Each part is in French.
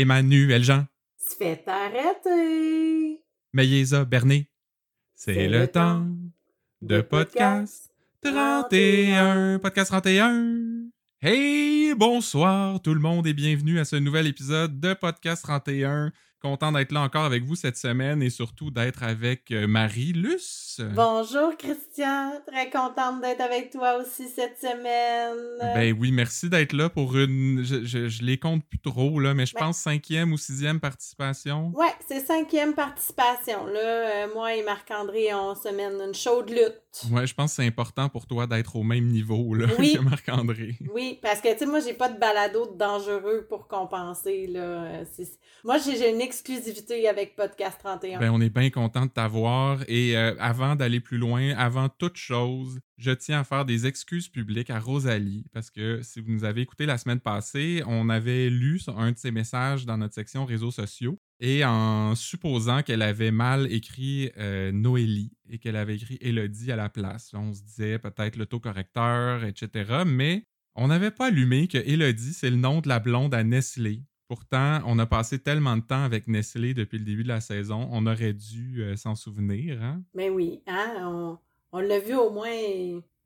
Emmanuel Jean, Se fait arrêter. Mayeza Berné. C'est le temps de podcast 31. Podcast 31. Hey, bonsoir tout le monde et bienvenue à ce nouvel épisode de Podcast 31. Content d'être là encore avec vous cette semaine et surtout d'être avec euh, Marie-Luce. Bonjour Christian, très contente d'être avec toi aussi cette semaine. Ben oui, merci d'être là pour une. Je, je, je les compte plus trop, là, mais je pense cinquième ou sixième participation. Ouais, c'est cinquième participation. Là, Euh, moi et Marc-André, on se mène une chaude lutte. Ouais, je pense que c'est important pour toi d'être au même niveau là, Oui. que Marc-André. Oui, parce que tu sais, moi, j'ai pas de balado de dangereux pour compenser. Là. Euh, Moi, j'ai j'ai une exclusivité avec Podcast 31. Ben, on est bien content de t'avoir. Et euh, avant d'aller plus loin, avant toute chose, je tiens à faire des excuses publiques à Rosalie parce que si vous nous avez écouté la semaine passée, on avait lu un de ses messages dans notre section réseaux sociaux. Et en supposant qu'elle avait mal écrit euh, Noélie et qu'elle avait écrit Elodie à la place, on se disait peut-être l'autocorrecteur, etc. Mais on n'avait pas allumé que Elodie, c'est le nom de la blonde à Nestlé. Pourtant, on a passé tellement de temps avec Nestlé depuis le début de la saison, on aurait dû euh, s'en souvenir. Hein? Mais oui, hein, on, on l'a vu au moins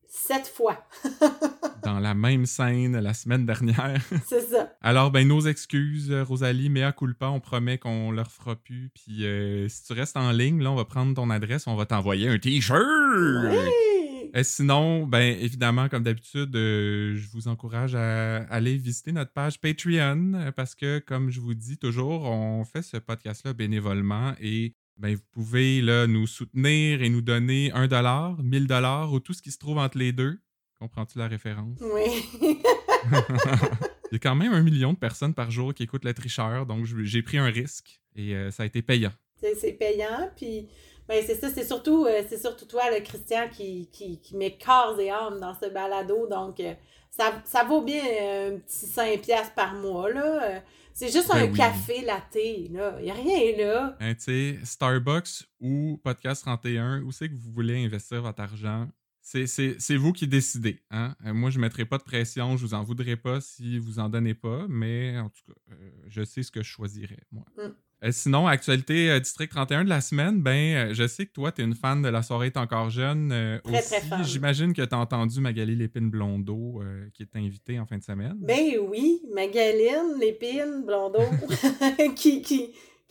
sept fois. Dans la même scène la semaine dernière. c'est ça. Alors, ben, nos excuses, Rosalie, mea culpa, on promet qu'on leur fera plus. Puis, euh, si tu restes en ligne, là, on va prendre ton adresse, on va t'envoyer un T-shirt. Oui! Euh, sinon, ben évidemment, comme d'habitude, euh, je vous encourage à aller visiter notre page Patreon euh, parce que, comme je vous dis toujours, on fait ce podcast-là bénévolement et ben, vous pouvez là, nous soutenir et nous donner un dollar, 1000 dollars ou tout ce qui se trouve entre les deux. Comprends-tu la référence? Oui. Il y a quand même un million de personnes par jour qui écoutent le tricheur, donc j'ai pris un risque et euh, ça a été payant. C'est payant, puis ben, c'est ça, c'est surtout, euh, c'est surtout toi, le Christian, qui, qui, qui met corps et âme dans ce balado, donc euh, ça, ça vaut bien euh, un petit 5$ piastres par mois, là. C'est juste Ben un oui. café latte, là. Il n'y a rien là. Hein, tu sais, Starbucks ou Podcast 31, où c'est que vous voulez investir votre argent? C'est- vous qui décidez. Hein? Moi, je ne mettrai pas de pression, je vous en voudrais pas si vous en donnez pas, mais en tout cas, euh, je sais ce que je choisirais, moi. Mm. Euh, sinon, actualité euh, District 31 de la semaine, ben, euh, je sais que toi, tu es une fan de La soirée est encore jeune. Très, aussi. très fan. J'imagine que tu as entendu Magali Lépine Blondeau euh, qui est invitée en fin de semaine. Ben oui, Magaline, Lépine, Blondeau, qui,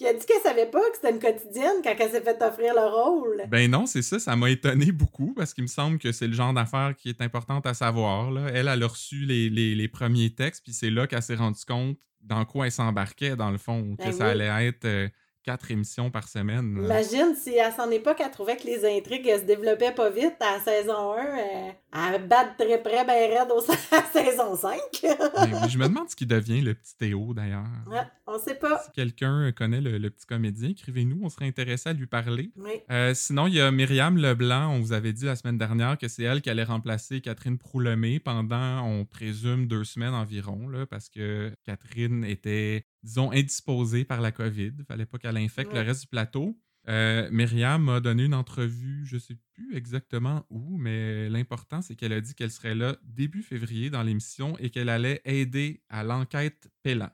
qui a dit qu'elle savait pas que c'était une quotidienne quand elle s'est fait offrir le rôle. Ben non, c'est ça, ça m'a étonné beaucoup parce qu'il me semble que c'est le genre d'affaire qui est importante à savoir. Là. Elle, elle a reçu les, les- les premiers textes, puis c'est là qu'elle s'est rendue compte dans quoi elle s'embarquait, dans le fond, que Ben ça oui. allait être euh, quatre émissions par semaine. Imagine si à son époque, elle trouvait que les intrigues se développaient pas vite à la saison 1, euh, elle bat très près ben raide au, à la saison 5. Ben je me demande ce qui devient le petit Théo d'ailleurs. Ouais, on sait pas. Si quelqu'un connaît le, le petit comédien, écrivez-nous, on serait intéressé à lui parler. Oui. Euh, sinon, il y a Myriam Leblanc. On vous avait dit la semaine dernière que c'est elle qui allait remplacer Catherine Proulemé pendant, on présume, deux semaines environ, là, parce que Catherine était, disons, indisposée par la COVID. Il fallait pas qu'elle infecte Ouais. le reste du plateau. Euh, Myriam a donné une entrevue, je sais plus exactement où, mais l'important, c'est qu'elle a dit qu'elle serait là début février dans l'émission et qu'elle allait aider à l'enquête Pélan.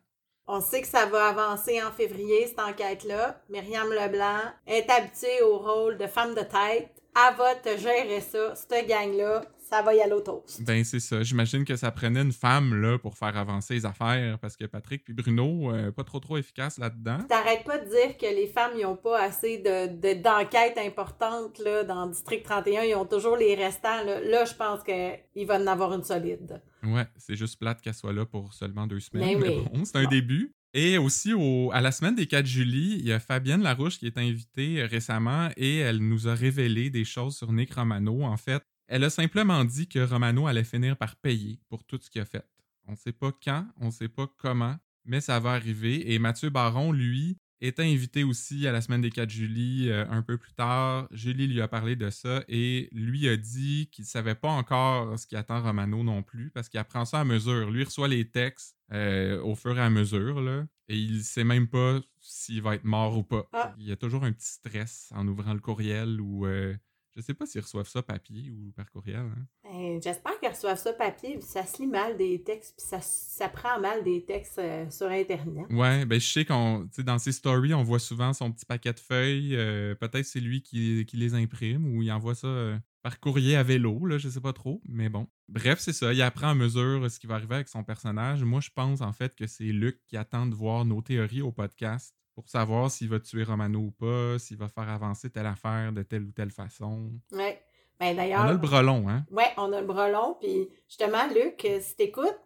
On sait que ça va avancer en février, cette enquête-là. Myriam Leblanc est habituée au rôle de femme de tête. Elle va te gérer ça, cette gang-là. Ça va y aller au toast. Ben, c'est ça. J'imagine que ça prenait une femme là, pour faire avancer les affaires parce que Patrick puis Bruno, euh, pas trop trop efficaces là-dedans. T'arrêtes pas de dire que les femmes, ils ont pas assez de, de- d'enquêtes importantes là, dans District 31. Ils ont toujours les restants. Là, Là, je pense qu'il va en avoir une solide. Ouais, c'est juste plate qu'elle soit là pour seulement deux semaines. Ben mais oui. bon, c'est un Bon. début. Et aussi, au- à la semaine des 4 juillet, il y a Fabienne Larouche qui est invitée euh, récemment et elle nous a révélé des choses sur Nick Romano. En fait, elle a simplement dit que Romano allait finir par payer pour tout ce qu'il a fait. On ne sait pas quand, on ne sait pas comment, mais ça va arriver. Et Mathieu Baron, lui, est invité aussi à la semaine des 4 juillet euh, un peu plus tard. Julie lui a parlé de ça et lui a dit qu'il ne savait pas encore ce qui attend Romano non plus parce qu'il apprend ça à mesure. Lui reçoit les textes euh, au fur et à mesure là, et il sait même pas s'il va être mort ou pas. Ah. Il y a toujours un petit stress en ouvrant le courriel ou euh, Je sais pas s'ils reçoivent ça papier ou par courriel. hein. Ben, J'espère qu'ils reçoivent ça papier, ça se lit mal des textes, puis ça, ça prend mal des textes euh, sur Internet. Ouais, ben je sais qu'on, dans ses stories, on voit souvent son petit paquet de feuilles. euh, Peut-être c'est lui qui, qui les imprime ou il envoie ça euh, par courrier à vélo, là, je sais pas trop. Mais bon. Bref, c'est ça. Il apprend à mesure ce qui va arriver avec son personnage. Moi, je pense en fait que c'est Luc qui attend de voir nos théories au podcast pour savoir s'il va tuer Romano ou pas, s'il va faire avancer telle affaire de telle ou telle façon. Ouais. Ben On d'ailleurs. a le brelon, hein? Ouais, on a le brelon, puis justement, Luc, euh, si t'écoutes,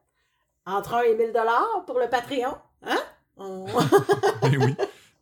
entre 1 et 1000 dollars pour le Patreon, hein? On- Ben oui.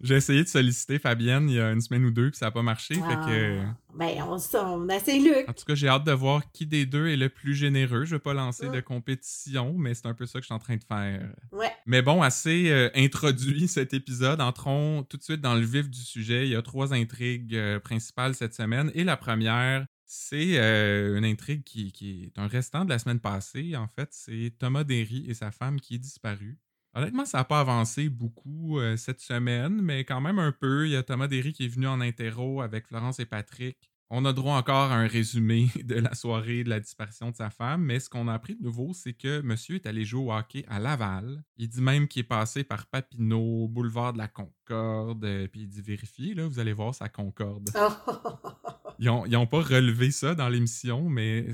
J'ai essayé de solliciter Fabienne il y a une semaine ou deux, puis ça n'a pas marché. Fait que. Ah, Ben, on, on essaie Luc. En tout cas, j'ai hâte de voir qui des deux est le plus généreux. Je vais pas lancer Mm. de compétition, mais c'est un peu ça que je suis en train de faire. Ouais. Mais bon, assez euh, introduit cet épisode. Entrons tout de suite dans le vif du sujet. Il y a trois intrigues euh, principales cette semaine. Et la première, c'est euh, une intrigue qui, qui est un restant de la semaine passée. En fait, c'est Thomas Derry et sa femme qui est disparu. Honnêtement, ça n'a pas avancé beaucoup euh, cette semaine, mais quand même un peu. Il y a Thomas Derry qui est venu en interro avec Florence et Patrick. On a droit encore à un résumé de la soirée de la disparition de sa femme, mais ce qu'on a appris de nouveau, c'est que monsieur est allé jouer au hockey à Laval. Il dit même qu'il est passé par Papineau, boulevard de la Concorde, euh, puis il dit vérifiez, là, vous allez voir sa Concorde. Ils ont, ils ont pas relevé ça dans l'émission, mais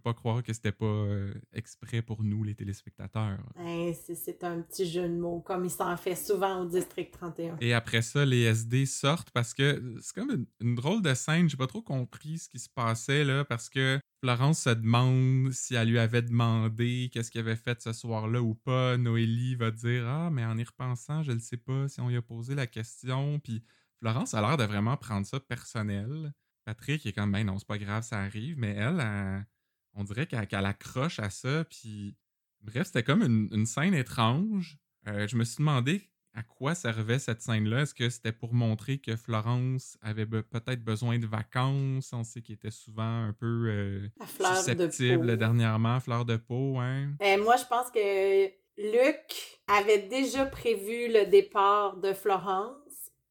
pas croire que c'était pas euh, exprès pour nous, les téléspectateurs. Hey, c'est- un petit jeu de mots, comme il s'en fait souvent au District 31. Et après ça, les SD sortent parce que c'est comme une, une drôle de scène. J'ai pas trop compris ce qui se passait là parce que Florence se demande si elle lui avait demandé qu'est-ce qu'il avait fait ce soir-là ou pas. Noélie va dire Ah, mais en y repensant, je ne sais pas si on lui a posé la question. Puis Florence a l'air de vraiment prendre ça personnel. Patrick est comme Ben non, c'est pas grave, ça arrive. Mais elle, elle- on dirait qu'elle accroche à ça. Puis bref, c'était comme une, une scène étrange. Euh, je me suis demandé à quoi servait cette scène-là. Est-ce que c'était pour montrer que Florence avait be- peut-être besoin de vacances? On sait qu'il était souvent un peu euh, de susceptible peau. dernièrement, fleur de peau, hein? Ben, moi, je pense que Luc avait déjà prévu le départ de Florence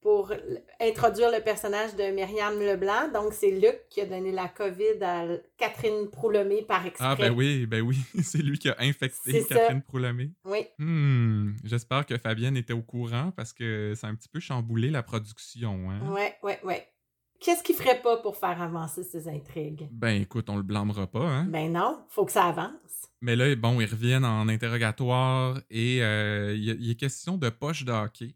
pour introduire le personnage de Myriam Leblanc. Donc, c'est Luc qui a donné la COVID à Catherine Proulemé par exprès. Ah ben oui, ben oui, c'est lui qui a infecté ça. Catherine Proulemé. Oui. Hmm, j'espère que Fabienne était au courant parce que ça a un petit peu chamboulé la production, hein? Ouais, ouais, ouais. Qu'est-ce qu'il ferait pas pour faire avancer ces intrigues? Ben écoute, on le blâmera pas, hein? Ben non, faut que ça avance. Mais là, bon, ils reviennent en interrogatoire et euh, il y est question de poche de hockey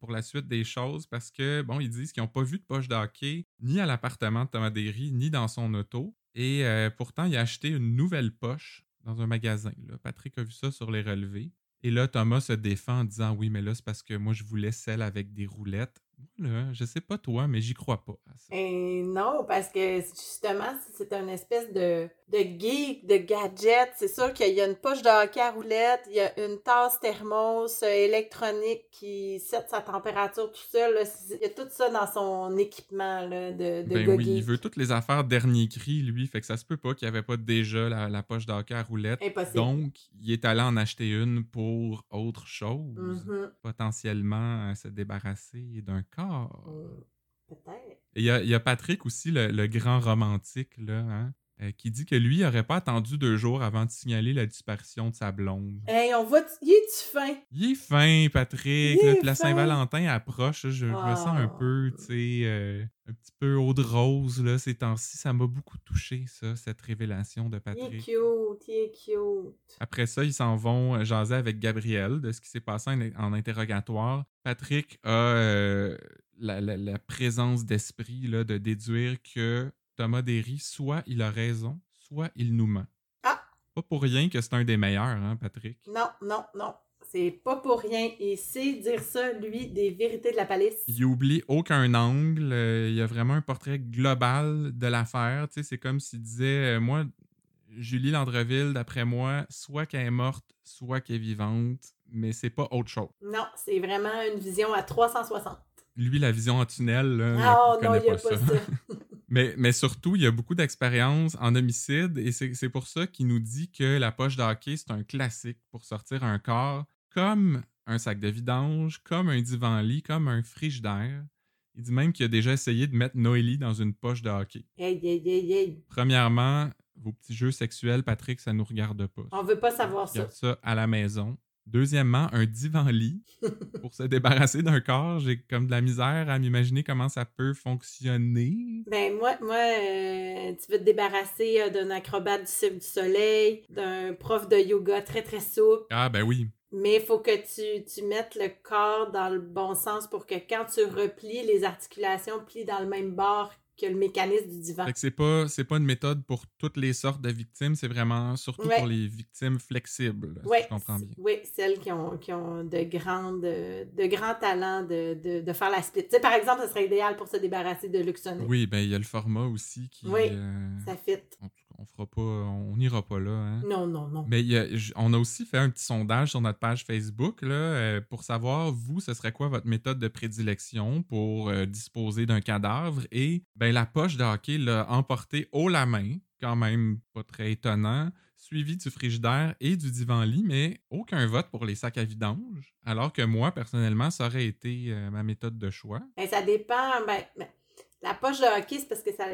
pour la suite des choses parce que, bon, ils disent qu'ils n'ont pas vu de poche de hockey ni à l'appartement de Thomas Derry ni dans son auto. Et euh, pourtant, il a acheté une nouvelle poche dans un magasin. là. Patrick a vu ça sur les relevés. Et là, Thomas se défend en disant Oui, mais là, c'est parce que moi, je voulais celle avec des roulettes. Moi, là, je sais pas toi, mais j'y crois pas à ça. Et non, parce que justement, c'est une espèce de, de geek, de gadget. C'est sûr qu'il y a une poche de hockey à roulette, il y a une tasse thermos euh, électronique qui set sa température tout seul. là. Il y a tout ça dans son équipement là, de, de Ben oui, il veut toutes les affaires dernier cri, lui. Fait que ça se peut pas qu'il n'y avait pas déjà la, la poche d'hockey à roulette. Impossible. Donc, il est allé en acheter une pour autre chose. Mhm. Potentiellement se débarrasser d'un corps. Mm, Peut-être. Il y a, il y a Patrick aussi, le, le grand romantique, là, hein, euh, qui dit que lui, il n'aurait pas attendu deux jours avant de signaler la disparition de sa blonde. Hey, on voit. Il est-tu fin? Il est fin, Patrick. Là, est la. Saint-Valentin approche. Je, je me sens un Ah. peu, tu sais, euh, un petit peu eau de rose là, ces temps-ci. Ça m'a beaucoup touché, ça, cette révélation de Il est Patrick. cute, il est cute. Après ça, ils s'en vont euh, jaser avec Gabriel de ce qui s'est passé en, en interrogatoire. Patrick a euh, la, la- la présence d'esprit là, de déduire que Thomas Derry, soit il a raison, soit il nous ment. Ah! Pas pour rien que c'est un des meilleurs, hein, Patrick. Non, non, non. C'est pas pour rien. Il sait dire ça, lui, des vérités de la palisse. Il oublie aucun angle. euh, il y a vraiment un portrait global de l'affaire. Tu sais, c'est comme s'il disait euh, Moi, Julie Landreville, d'après moi, soit qu'elle est morte, soit qu'elle est vivante, mais c'est pas autre chose. Non, c'est vraiment une vision à 360. Lui, la vision en tunnel, là, Ah non, il n'y a pas pas ça. ça. Mais, mais surtout, il y a beaucoup d'expérience en homicide et c'est pour ça qu'il nous dit que la poche de hockey, c'est un classique pour sortir un corps comme un sac de vidange, comme un divan-lit, comme un frigidaire. Il dit même qu'il a déjà essayé de mettre Noélie dans une poche de hockey. Hey, hey, hey, hey. Premièrement, vos petits jeux sexuels, Patrick, ça nous regarde pas. On veut pas savoir ça. Ça à la maison. Deuxièmement, un divan-lit. Pour se débarrasser d'un corps, j'ai comme de la misère à m'imaginer comment ça peut fonctionner. Ben moi, moi euh, tu veux te débarrasser euh, d'un acrobate du Cirque du Soleil, d'un prof de yoga très très souple, Ah, ben oui. mais il faut que tu, tu mettes le corps dans le bon sens pour que quand tu replies, les articulations plient dans le même bord que le mécanisme du divan. Fait que c'est pas, c'est pas une méthode pour toutes les sortes de victimes, c'est vraiment surtout Ouais. pour les victimes flexibles, si je comprends bien. Oui, celles qui ont, qui ont de, grandes, de grands talents de, de, de faire la split. Tu sais, par exemple, ce serait idéal pour se débarrasser de Luxonné. Oui, ben il y a le format aussi qui. Oui, euh, Ça fit. On fera pas, on n'ira pas là. Hein. Non, non, non. Mais y a- on a aussi fait un petit sondage sur notre page Facebook là, euh, pour savoir, vous, ce serait quoi votre méthode de prédilection pour euh, disposer d'un cadavre. Et ben, la poche de hockey l'a emporté haut la main, quand même pas très étonnant, suivi du frigidaire et du divan-lit, mais aucun vote pour les sacs à vidange. Alors que moi, personnellement, ça aurait été euh, ma méthode de choix. Ben, ça dépend. Ben, ben, la poche de hockey, c'est parce que ça,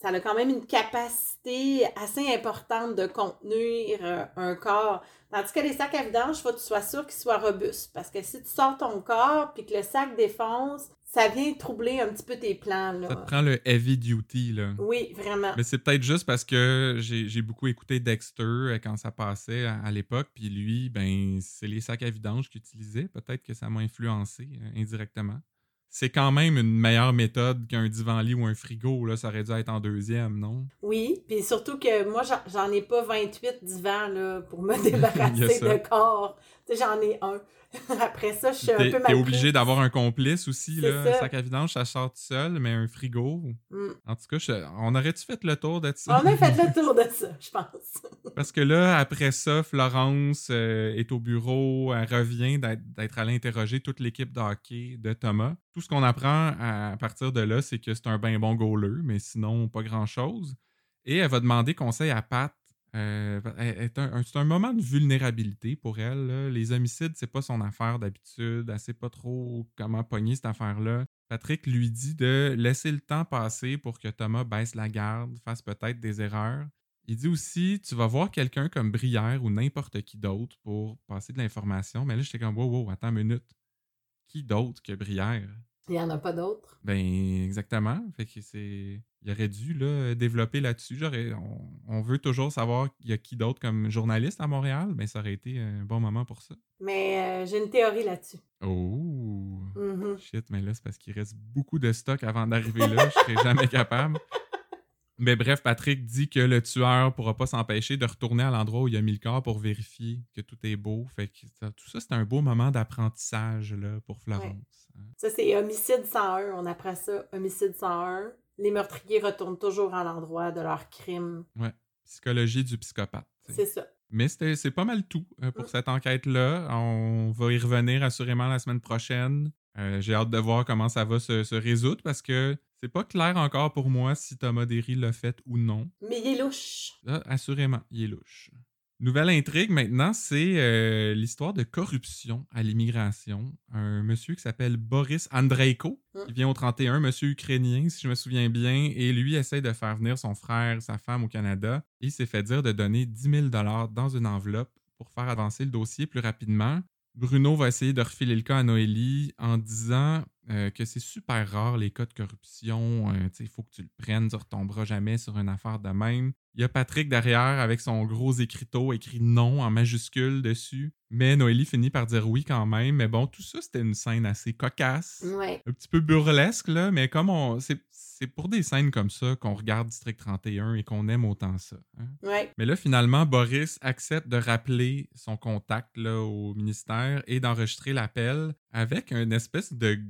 ça a quand même une capacité assez importante de contenir euh, un corps. Tandis que les sacs à vidange, il faut que tu sois sûr qu'ils soient robustes. Parce que si tu sors ton corps puis que le sac défonce, ça vient troubler un petit peu tes plans. Là. Ça te prend le heavy duty, là. Oui, vraiment. Mais c'est peut-être juste parce que j'ai beaucoup écouté Dexter euh, quand ça passait à, à l'époque, puis lui, ben, c'est les sacs à vidange qu'il utilisait. Peut-être que ça m'a influencé euh, indirectement. C'est quand même une meilleure méthode qu'un divan-lit ou un frigo, là. Ça aurait dû être en deuxième, non? Oui, puis surtout que moi, j'en- ai pas 28 divans là, pour me débarrasser de corps. Tu sais, j'en ai un. Après ça, je suis un T'es peu t'es mal obligé prise. d'avoir un complice aussi, là. ça. Un sac à vidange, ça sort tout seul, mais un frigo. Mm. En tout cas, je- on aurait-tu fait le tour de ça? On a fait le tour de ça, je pense. Parce que là, après ça, Florence euh, est au bureau, elle revient d'être allée interroger toute l'équipe de hockey de Thomas. Tout ce qu'on apprend à partir de là, c'est que c'est un bien bon goaler, mais sinon, pas grand-chose. Et elle va demander conseil à Pat. Euh, c'est un moment de vulnérabilité pour elle. Les homicides, c'est pas son affaire d'habitude. Elle sait pas trop comment pogner cette affaire-là. Patrick lui dit de laisser le temps passer pour que Thomas baisse la garde, fasse peut-être des erreurs. Il dit aussi, tu vas voir quelqu'un comme Brière ou n'importe qui d'autre pour passer de l'information. Mais là, j'étais comme, wow, wow, attends une minute. Qui d'autre que Brière? Il n'y en a pas d'autres? Ben, exactement. Fait que c'est. Il aurait dû là, développer là-dessus. On, on veut toujours savoir il y a qui d'autre comme journaliste à Montréal. Ben, ça aurait été un bon moment pour ça. Mais euh, j'ai une théorie là-dessus. Oh! Mhm. Shit, mais là, c'est parce qu'il reste beaucoup de stock avant d'arriver là. Je serais jamais capable. Mais bref, Patrick dit que le tueur pourra pas s'empêcher de retourner à l'endroit où il a mis le corps pour vérifier que tout est beau. Fait que ça- tout ça, c'est un beau moment d'apprentissage là, pour Florence. hein. Ça, c'est homicide 101. On apprend ça, homicide 101. Les meurtriers retournent toujours à l'endroit de leur crime. Psychologie du psychopathe. C'est ça. Mais c'est pas mal tout euh, pour Mm. cette enquête-là. On va y revenir assurément la semaine prochaine. Euh, J'ai hâte de voir comment ça va se, se résoudre parce que c'est pas clair encore pour moi si Thomas Derry l'a fait ou non. Mais il est louche. Assurément, il est louche. Nouvelle intrigue maintenant, c'est euh, l'histoire de corruption à l'immigration. Un monsieur qui s'appelle Boris Andreiko, Mm. qui vient au 31, monsieur ukrainien, si je me souviens bien, et lui essaie de faire venir son frère, sa femme au Canada. Il s'est fait dire de donner 10 000 dans une enveloppe pour faire avancer le dossier plus rapidement. Bruno va essayer de refiler le cas à Noélie en disant euh, que c'est super rare les cas de corruption. euh, il faut que tu le prennes, tu retomberas jamais sur une affaire de même. Il y a Patrick derrière avec son gros écriteau écrit non en majuscule dessus. Mais Noélie finit par dire oui quand même. Mais bon, tout ça, c'était une scène assez cocasse. Ouais. Un petit peu burlesque, là, mais comme on. C'est c'est pour des scènes comme ça qu'on regarde District 31 et qu'on aime autant ça. hein. Ouais. Mais là, finalement, Boris accepte de rappeler son contact là, au ministère et d'enregistrer l'appel avec une espèce de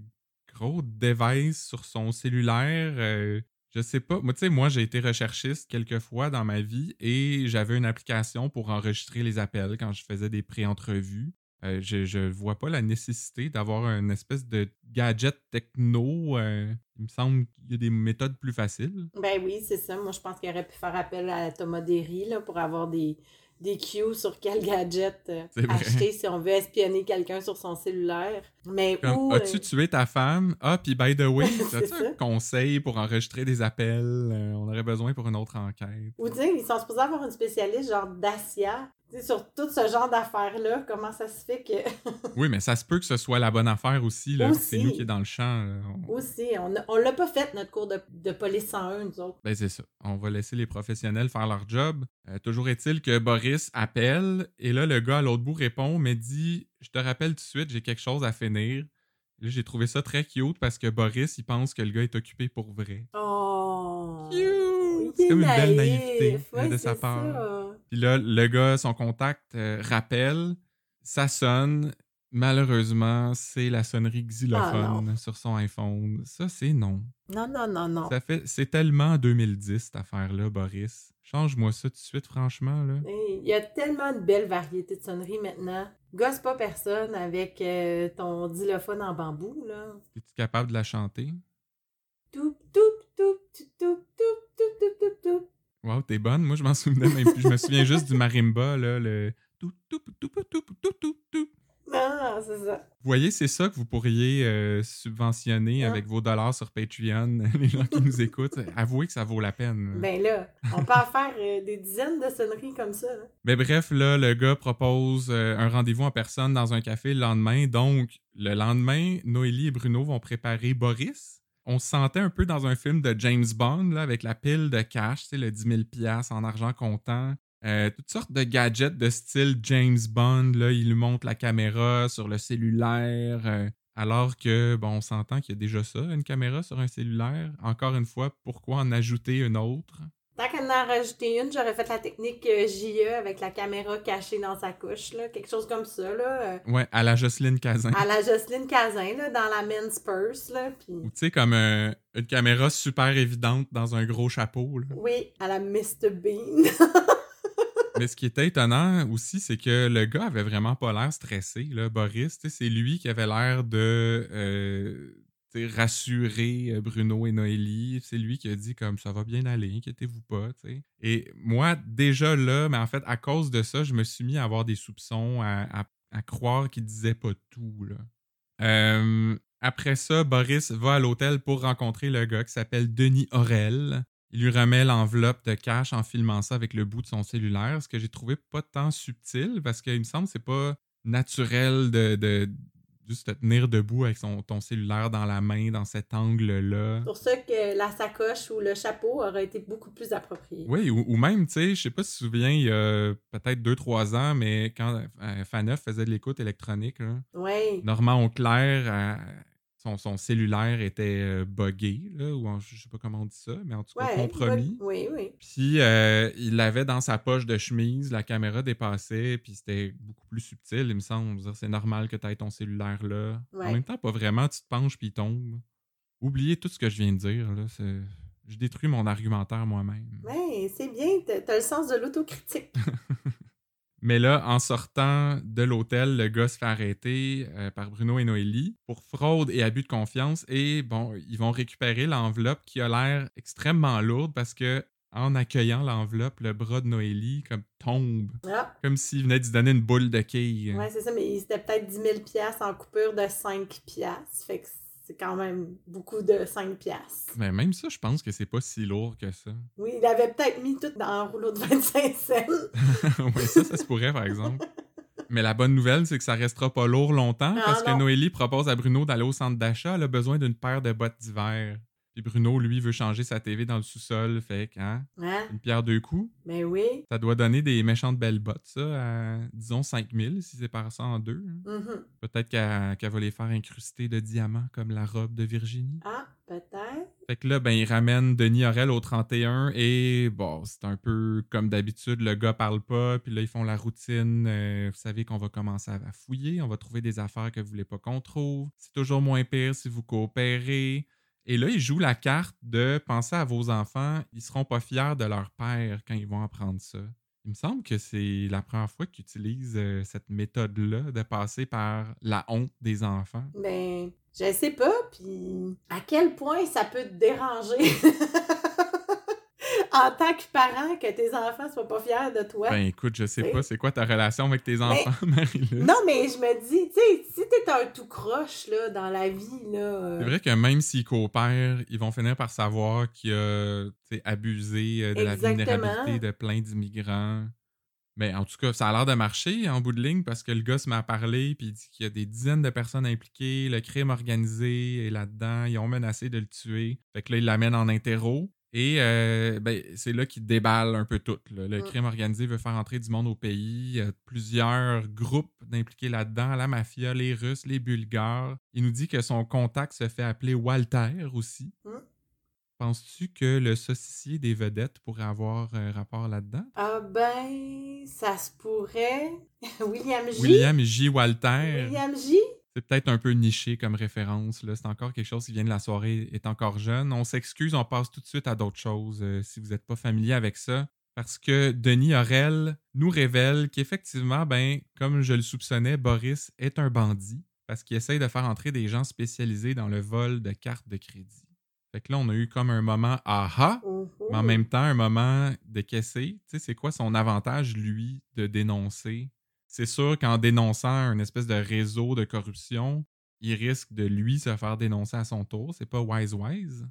device sur son cellulaire. euh, je sais pas. Moi, tu sais, moi, j'ai été recherchiste quelques fois dans ma vie et j'avais une application pour enregistrer les appels quand je faisais des pré-entrevues. Euh, je, je vois pas la nécessité d'avoir une espèce de gadget techno. euh, il me semble qu'il y a des méthodes plus faciles. Ben oui, c'est ça. Moi, je pense qu'il aurait pu faire appel à Thomas Derry là, pour avoir des, des cues sur quel gadget euh, acheter si on veut espionner quelqu'un sur son cellulaire. Mais Comme, où... as-tu euh, tué ta femme? Ah, puis by the way, as-tu un conseil pour enregistrer des appels? Euh, on aurait besoin pour une autre enquête. Ou sais, ils sont supposés avoir une spécialiste genre Dacia. Sur tout ce genre d'affaires-là, comment ça se fait que. Oui, mais ça se peut que ce soit la bonne affaire aussi, là. Aussi. C'est nous qui est dans le champ. là. On- Aussi, on, a- on l'a pas fait, notre cours de, de police 101, nous autres. Ben, c'est ça. On va laisser les professionnels faire leur job. Euh, toujours est-il que Boris appelle et là, le gars à l'autre bout répond, mais dit Je te rappelle tout de suite, j'ai quelque chose à finir. Là, j'ai trouvé ça très cute parce que Boris, il pense que le gars est occupé pour vrai. Oh! Cute! C'est est comme une belle naïveté euh, de sa part. ça. Puis là, le gars, son contact euh, rappelle, ça sonne. Malheureusement, c'est la sonnerie xylophone Ah, sur son iPhone. Ça, c'est non. Non, non, non, non. Ça fait, c'est tellement 2010 cette affaire-là, Boris. Change-moi ça tout de suite, franchement là. Il y a tellement de belles variétés de sonneries maintenant. Gosse pas personne avec euh, ton xylophone en bambou, là. Es-tu capable de la chanter? Toup, toup, toup, toup, toup, toup, toup, toup, toup, toup. Wow, t'es bonne. Moi, je m'en souvenais même plus. Je me souviens juste du marimba, là, le tout, tout, tout, tout, tout, tout, tout, tout. Ah, c'est ça. Vous voyez, c'est ça que vous pourriez euh, subventionner Ah. avec vos dollars sur Patreon, les gens qui nous écoutent. Avouez que ça vaut la peine. Ben là, on peut en faire euh, des dizaines de sonneries comme ça. là. Mais bref, là, le gars propose euh, un rendez-vous en personne dans un café le lendemain. Donc, le lendemain, Noélie et Bruno vont préparer Boris. On se sentait un peu dans un film de James Bond, là, avec la pile de cash, le 10 000 piastres en argent comptant. Euh, toutes sortes de gadgets de style James Bond. Là, il lui montre la caméra sur le cellulaire. euh, alors que, bon, on s'entend qu'il y a déjà ça, une caméra sur un cellulaire. Encore une fois, pourquoi en ajouter une autre? Tant qu'elle en a rajouté une, j'aurais fait la technique euh, JE avec la caméra cachée dans sa couche, là. Quelque chose comme ça, là. euh, Ouais, à la Jocelyne Cazin. à la Jocelyne Cazin, là, dans la men's purse, là. Ou tu sais, comme euh, une caméra super évidente dans un gros chapeau. là. Oui, à la Mr. Bean. Mais ce qui était étonnant aussi, c'est que le gars avait vraiment pas l'air stressé. Là. Boris, c'est lui qui avait l'air de euh, rassurer euh, Bruno et Noélie. C'est lui qui a dit comme ça va bien aller, inquiétez-vous pas. Et moi, déjà là, mais en fait, à cause de ça, je me suis mis à avoir des soupçons, à, croire qu'il disait pas tout. Euh, après ça, Boris va à l'hôtel pour rencontrer le gars qui s'appelle Denis Aurel. Il lui remet l'enveloppe de cash en filmant ça avec le bout de son cellulaire, ce que j'ai trouvé pas tant subtil parce qu'il me semble que c'est pas naturel de juste te tenir debout avec son, ton cellulaire dans la main, dans cet angle-là. Pour ça que la sacoche ou le chapeau aurait été beaucoup plus approprié. Oui, ou, ou même, tu sais, je sais pas si tu te souviens, il y a peut-être 2-3 ans, mais quand euh, Faneuf faisait de l'écoute électronique, là. Normand Auclair, euh, son, son cellulaire était euh, buggé, là, ou en- je sais pas comment on dit ça, mais en tout cas Ouais, compromis. Oui, oui. Puis euh, il l'avait dans sa poche de chemise, la caméra dépassait, puis c'était beaucoup plus subtil, il me semble. C'est normal que tu aies ton cellulaire là. Ouais. En même temps, pas vraiment, tu te penches puis il tombe. Oubliez tout ce que je viens de dire, là. c'est- Je détruis mon argumentaire moi-même. Oui, c'est bien. T'as t'as le sens de l'autocritique. Mais là, en sortant de l'hôtel, le gars se fait arrêter euh, par Bruno et Noélie pour fraude et abus de confiance. Et bon, ils vont récupérer l'enveloppe qui a l'air extrêmement lourde parce que en accueillant l'enveloppe, le bras de Noélie comme tombe. Ah, Comme s'il venait de se donner une boule de quilles. ouais, c'est ça, mais c'était peut-être 10 000 piastres en coupure de 5 piastres. Fait que c'est quand même beaucoup de 5 piastres. Mais même ça, je pense que c'est pas si lourd que ça. Oui, il avait peut-être mis tout dans un rouleau de 25 cents. oui, ça, ça se pourrait, par exemple. Mais la bonne nouvelle, c'est que ça restera pas lourd longtemps Ah, parce que. Noélie propose à Bruno d'aller au centre d'achat. Elle a besoin d'une paire de bottes d'hiver. Puis Bruno, lui, veut changer sa TV dans le sous-sol. Fait que, hein, Hein? une pierre deux coups. Mais oui. Ça doit donner des méchantes belles bottes, ça, à, disons 5000 si c'est par ça en deux. hein. Mhm. Peut-être qu'elle qu'elle va les faire incruster de diamants comme la robe de Virginie. Ah, peut-être. Fait que là, ben, il ramène Denis Aurel au 31 et bon, c'est un peu comme d'habitude, le gars parle pas, puis là, ils font la routine. euh, vous savez qu'on va commencer à fouiller, on va trouver des affaires que vous voulez pas qu'on trouve. C'est toujours moins pire si vous coopérez. Et là, ils jouent la carte de penser à vos enfants, ils seront pas fiers de leur père quand ils vont apprendre ça. Il me semble que c'est la première fois qu'ils utilisent euh, cette méthode-là de passer par la honte des enfants. Ben, je sais pas, puis à quel point ça peut te déranger? en tant que parent, que tes enfants soient pas fiers de toi. Ben écoute, je sais T'sais. pas c'est quoi ta relation avec tes enfants, Marie-Lou. non, mais je me dis, tu sais, si t'es un tout croche, là, dans la vie, là... euh, C'est vrai que même s'ils coopèrent, ils vont finir par savoir qu'il a abusé euh, de la vulnérabilité de plein d'immigrants. Mais en tout cas, ça a l'air de marcher en bout de ligne parce que le gars se à parler puis il dit qu'il y a des dizaines de personnes impliquées, le crime organisé est là-dedans, ils ont menacé de le tuer. Fait que là, il l'amène en interro. Et euh, ben, c'est là qu'il déballe un peu tout. là. Le Mm. crime organisé veut faire entrer du monde au pays. Il y a plusieurs groupes d'impliqués là-dedans. La mafia, les Russes, les Bulgares. Il nous dit que son contact se fait appeler Walter aussi. Mm. Penses-tu que le saucissier des vedettes pourrait avoir un rapport là-dedans? Ah ben, ça se pourrait. William J. William J. Walter. William J. C'est peut-être un peu niché comme référence. là. C'est encore quelque chose qui vient de la soirée, est encore jeune. On s'excuse, on passe tout de suite à d'autres choses euh, si vous n'êtes pas familier avec ça. Parce que Denis Aurel nous révèle qu'effectivement, ben, comme je le soupçonnais, Boris est un bandit parce qu'il essaye de faire entrer des gens spécialisés dans le vol de cartes de crédit. Fait que là, on a eu comme un moment aha, mais en même temps, un moment de caisser. Tu sais, c'est quoi son avantage, lui, de dénoncer? C'est sûr qu'en dénonçant un espèce de réseau de corruption, il risque de lui se faire dénoncer à son tour. C'est pas wise-wise.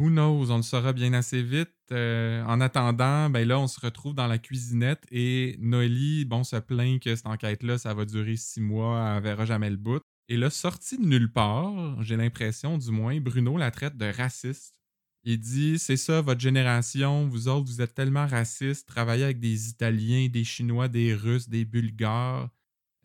Who knows? On le saura bien assez vite. Euh, en attendant, ben là, on se retrouve dans la cuisinette et Noélie, bon, se plaint que cette enquête-là, ça va durer six mois, elle verra jamais le bout. Et là, sorti de nulle part, j'ai l'impression, du moins, Bruno la traite de raciste. Il dit C'est ça, votre génération, vous autres, vous êtes tellement racistes, travaillez avec des Italiens, des Chinois, des Russes, des Bulgares.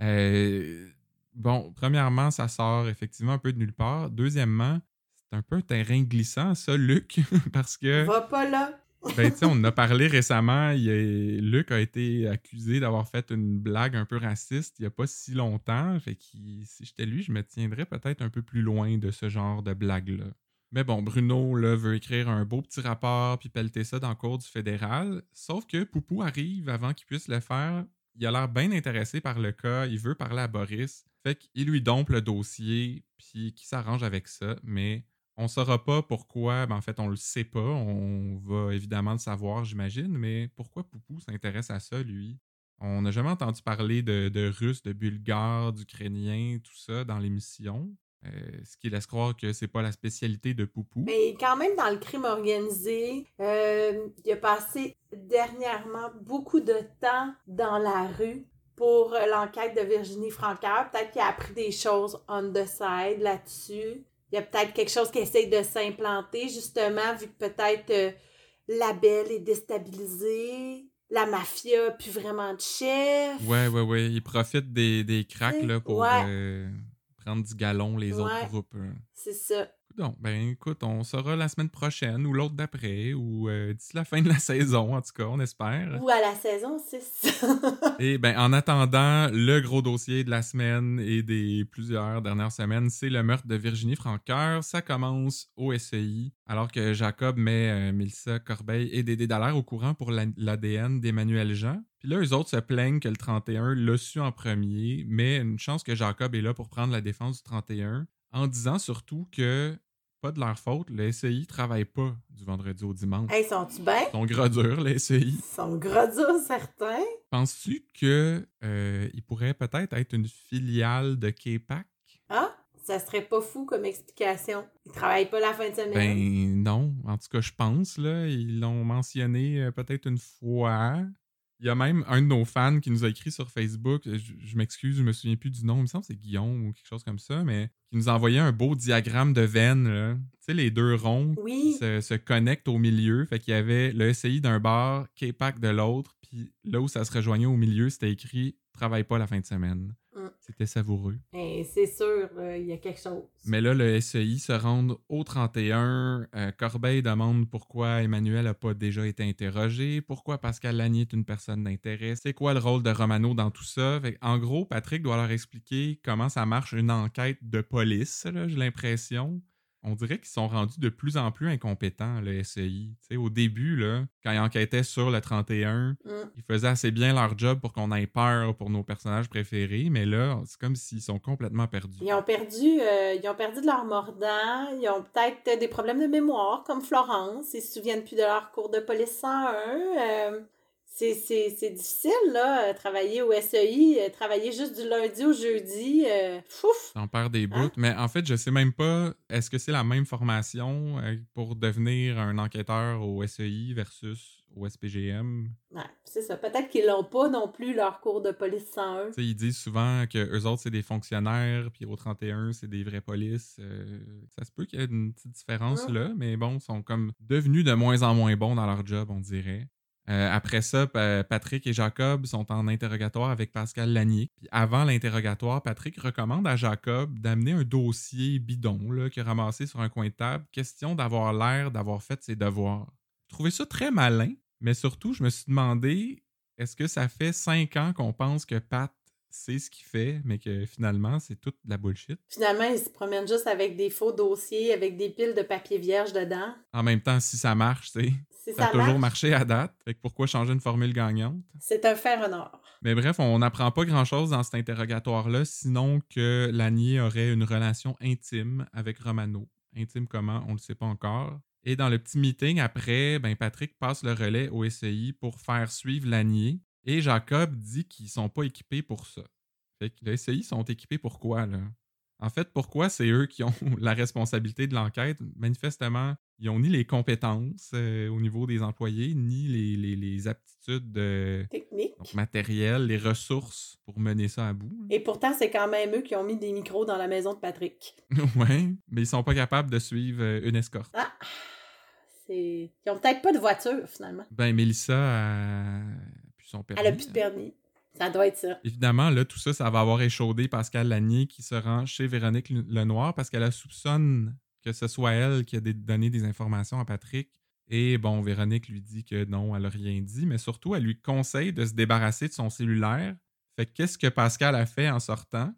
Euh, bon, premièrement, ça sort effectivement un peu de nulle part. Deuxièmement, c'est un peu un terrain glissant, ça, Luc, parce que. Va pas là. Ben, tu sais, on en a parlé récemment. Il Luc a été accusé d'avoir fait une blague un peu raciste il n'y a pas si longtemps. Fait que si j'étais lui, je me tiendrais peut-être un peu plus loin de ce genre de blague-là. Mais bon, Bruno là, veut écrire un beau petit rapport puis pelleter ça dans le cours du fédéral. Sauf que Poupou arrive avant qu'il puisse le faire. Il a l'air bien intéressé par le cas. Il veut parler à Boris. Fait qu'il lui dompe le dossier puis qu'il s'arrange avec ça. Mais on saura pas pourquoi, ben en fait, on le sait pas. On va évidemment le savoir, j'imagine, mais pourquoi Poupou s'intéresse à ça, lui? On n'a jamais entendu parler de, de Russes, de Bulgares, d'Ukrainiens, tout ça dans l'émission. Euh, ce qui laisse croire que c'est pas la spécialité de Poupou. Mais quand même, dans le crime organisé, euh, il a passé dernièrement beaucoup de temps dans la rue pour l'enquête de Virginie Francaire. Peut-être qu'il a appris des choses on the side là-dessus. Il y a peut-être quelque chose qui essaye de s'implanter, justement, vu que peut-être euh, la belle est déstabilisée, la mafia a plus vraiment de chef. Ouais, ouais, ouais. Ils profitent des, des cracks là, pour Ouais. euh, prendre du galon les Ouais. autres groupes. hein. C'est ça. Donc, ben écoute, on saura la semaine prochaine ou l'autre d'après ou euh, d'ici la fin de la saison, en tout cas, on espère. Ou à la saison 6. Et ben en attendant, le gros dossier de la semaine et des plusieurs dernières semaines, c'est le meurtre de Virginie Francoeur. Ça commence au SEI, alors que Jacob met euh, Mélissa Corbeil et Dédé Dallaire au courant pour la- l'ADN d'Emmanuel Jean. Puis là, eux autres se plaignent que le 31 l'a su en premier, mais une chance que Jacob est là pour prendre la défense du 31, en disant surtout que, pas de leur faute, le SEI travaille pas du vendredi au dimanche. hey, sont-tu bien? Ils sont gras durs, le SEI. Ils sont gros durs, certains. Penses-tu que euh, il pourrait peut-être être une filiale de K-Pac? Ah, ça serait pas fou comme explication. Ils travaillent pas la fin de semaine. Ben non, en tout cas je pense là, ils l'ont mentionné euh, peut-être une fois. Il y a même un de nos fans qui nous a écrit sur Facebook, je, je m'excuse, je me souviens plus du nom, il me semble que c'est Guillaume ou quelque chose comme ça, mais qui nous a envoyé un beau diagramme de veine, là. tu sais les deux ronds qui se, se connectent au milieu, fait qu'il y avait le SCI d'un bar, K-Pac de l'autre, puis là où ça se rejoignait au milieu, c'était écrit travaille pas la fin de semaine. C'était savoureux. Ben, c'est sûr, euh, il y a quelque chose. Mais là, le SEI se rend au 31. Euh, Corbeil demande pourquoi Emmanuel n'a pas déjà été interrogé, pourquoi Pascal Lanier est une personne d'intérêt, c'est quoi le rôle de Romano dans tout ça? Fait, en gros, Patrick doit leur expliquer comment ça marche une enquête de police, j'ai l'impression. On dirait qu'ils sont rendus de plus en plus incompétents, le SEI. Au début, là, quand ils enquêtaient sur le 31, Mm. ils faisaient assez bien leur job pour qu'on ait peur pour nos personnages préférés, mais là, c'est comme s'ils sont complètement perdus. Ils ont perdu, euh, ils ont perdu de leur mordant, ils ont peut-être des problèmes de mémoire, comme Florence, ils se souviennent plus de leur cours de police 101. euh, c'est, difficile, là, euh, travailler au SEI, euh, travailler juste du lundi au jeudi. euh, fouf! J'en perds des bouts. Hein? Mais en fait, je sais même pas, est-ce que c'est la même formation pour devenir un enquêteur au SEI versus au SPGM? Ouais, c'est ça. Peut-être qu'ils n'ont pas non plus leur cours de police 101. Tu sais, ils disent souvent que eux autres, c'est des fonctionnaires, puis au 31, c'est des vraies polices. Euh, ça se peut qu'il y ait une petite différence Ouais. là, mais bon, ils sont comme devenus de moins en moins bons dans leur job, on dirait. Euh, après ça, Pa- Patrick et Jacob sont en interrogatoire avec Pascal Lanier. Puis avant l'interrogatoire, Patrick recommande à Jacob d'amener un dossier bidon là, qu'il a ramassé sur un coin de table, question d'avoir l'air d'avoir fait ses devoirs. Je trouvais ça très malin, mais surtout, je me suis demandé est-ce que ça fait cinq ans qu'on pense que Pat sait ce qu'il fait, mais que finalement, c'est toute de la bullshit? Finalement, ils se promènent juste avec des faux dossiers, avec des piles de papier vierge dedans. En même temps, si ça marche, tu sais, Si ça a toujours marché à date. Fait que pourquoi changer une formule gagnante? c'est un fer honneur. Mais bref, on n'apprend pas grand-chose dans cet interrogatoire-là, sinon que Lanier aurait une relation intime avec Romano. Intime comment, on ne le sait pas encore. Et dans le petit meeting après, ben Patrick passe le relais au SEI pour faire suivre Lanier. Et Jacob dit qu'ils sont pas équipés pour ça. Fait que le SEI sont équipés pour quoi, là? En fait, pourquoi c'est eux qui ont la responsabilité de l'enquête? Manifestement, ils ont ni les compétences euh, au niveau des employés, ni les, les- les aptitudes euh, Technique. donc, matérielles, les ressources pour mener ça à bout. Et pourtant, c'est quand même eux qui ont mis des micros dans la maison de Patrick. ouais, mais ils sont pas capables de suivre euh, une escorte. Ah! C'est... Ils ont peut-être pas de voiture, finalement. Ben, Mélissa a plus son permis. Elle a plus de permis. Ça doit être ça. Évidemment, là, tout ça, ça va avoir échaudé Pascal Lanier qui se rend chez Véronique Le- Lenoir parce qu'elle soupçonne que ce soit elle qui a donné des informations à Patrick. Et bon, Véronique lui dit que non, elle a rien dit, mais surtout, elle lui conseille de se débarrasser de son cellulaire. Fait que qu'est-ce que Pascal a fait en sortant?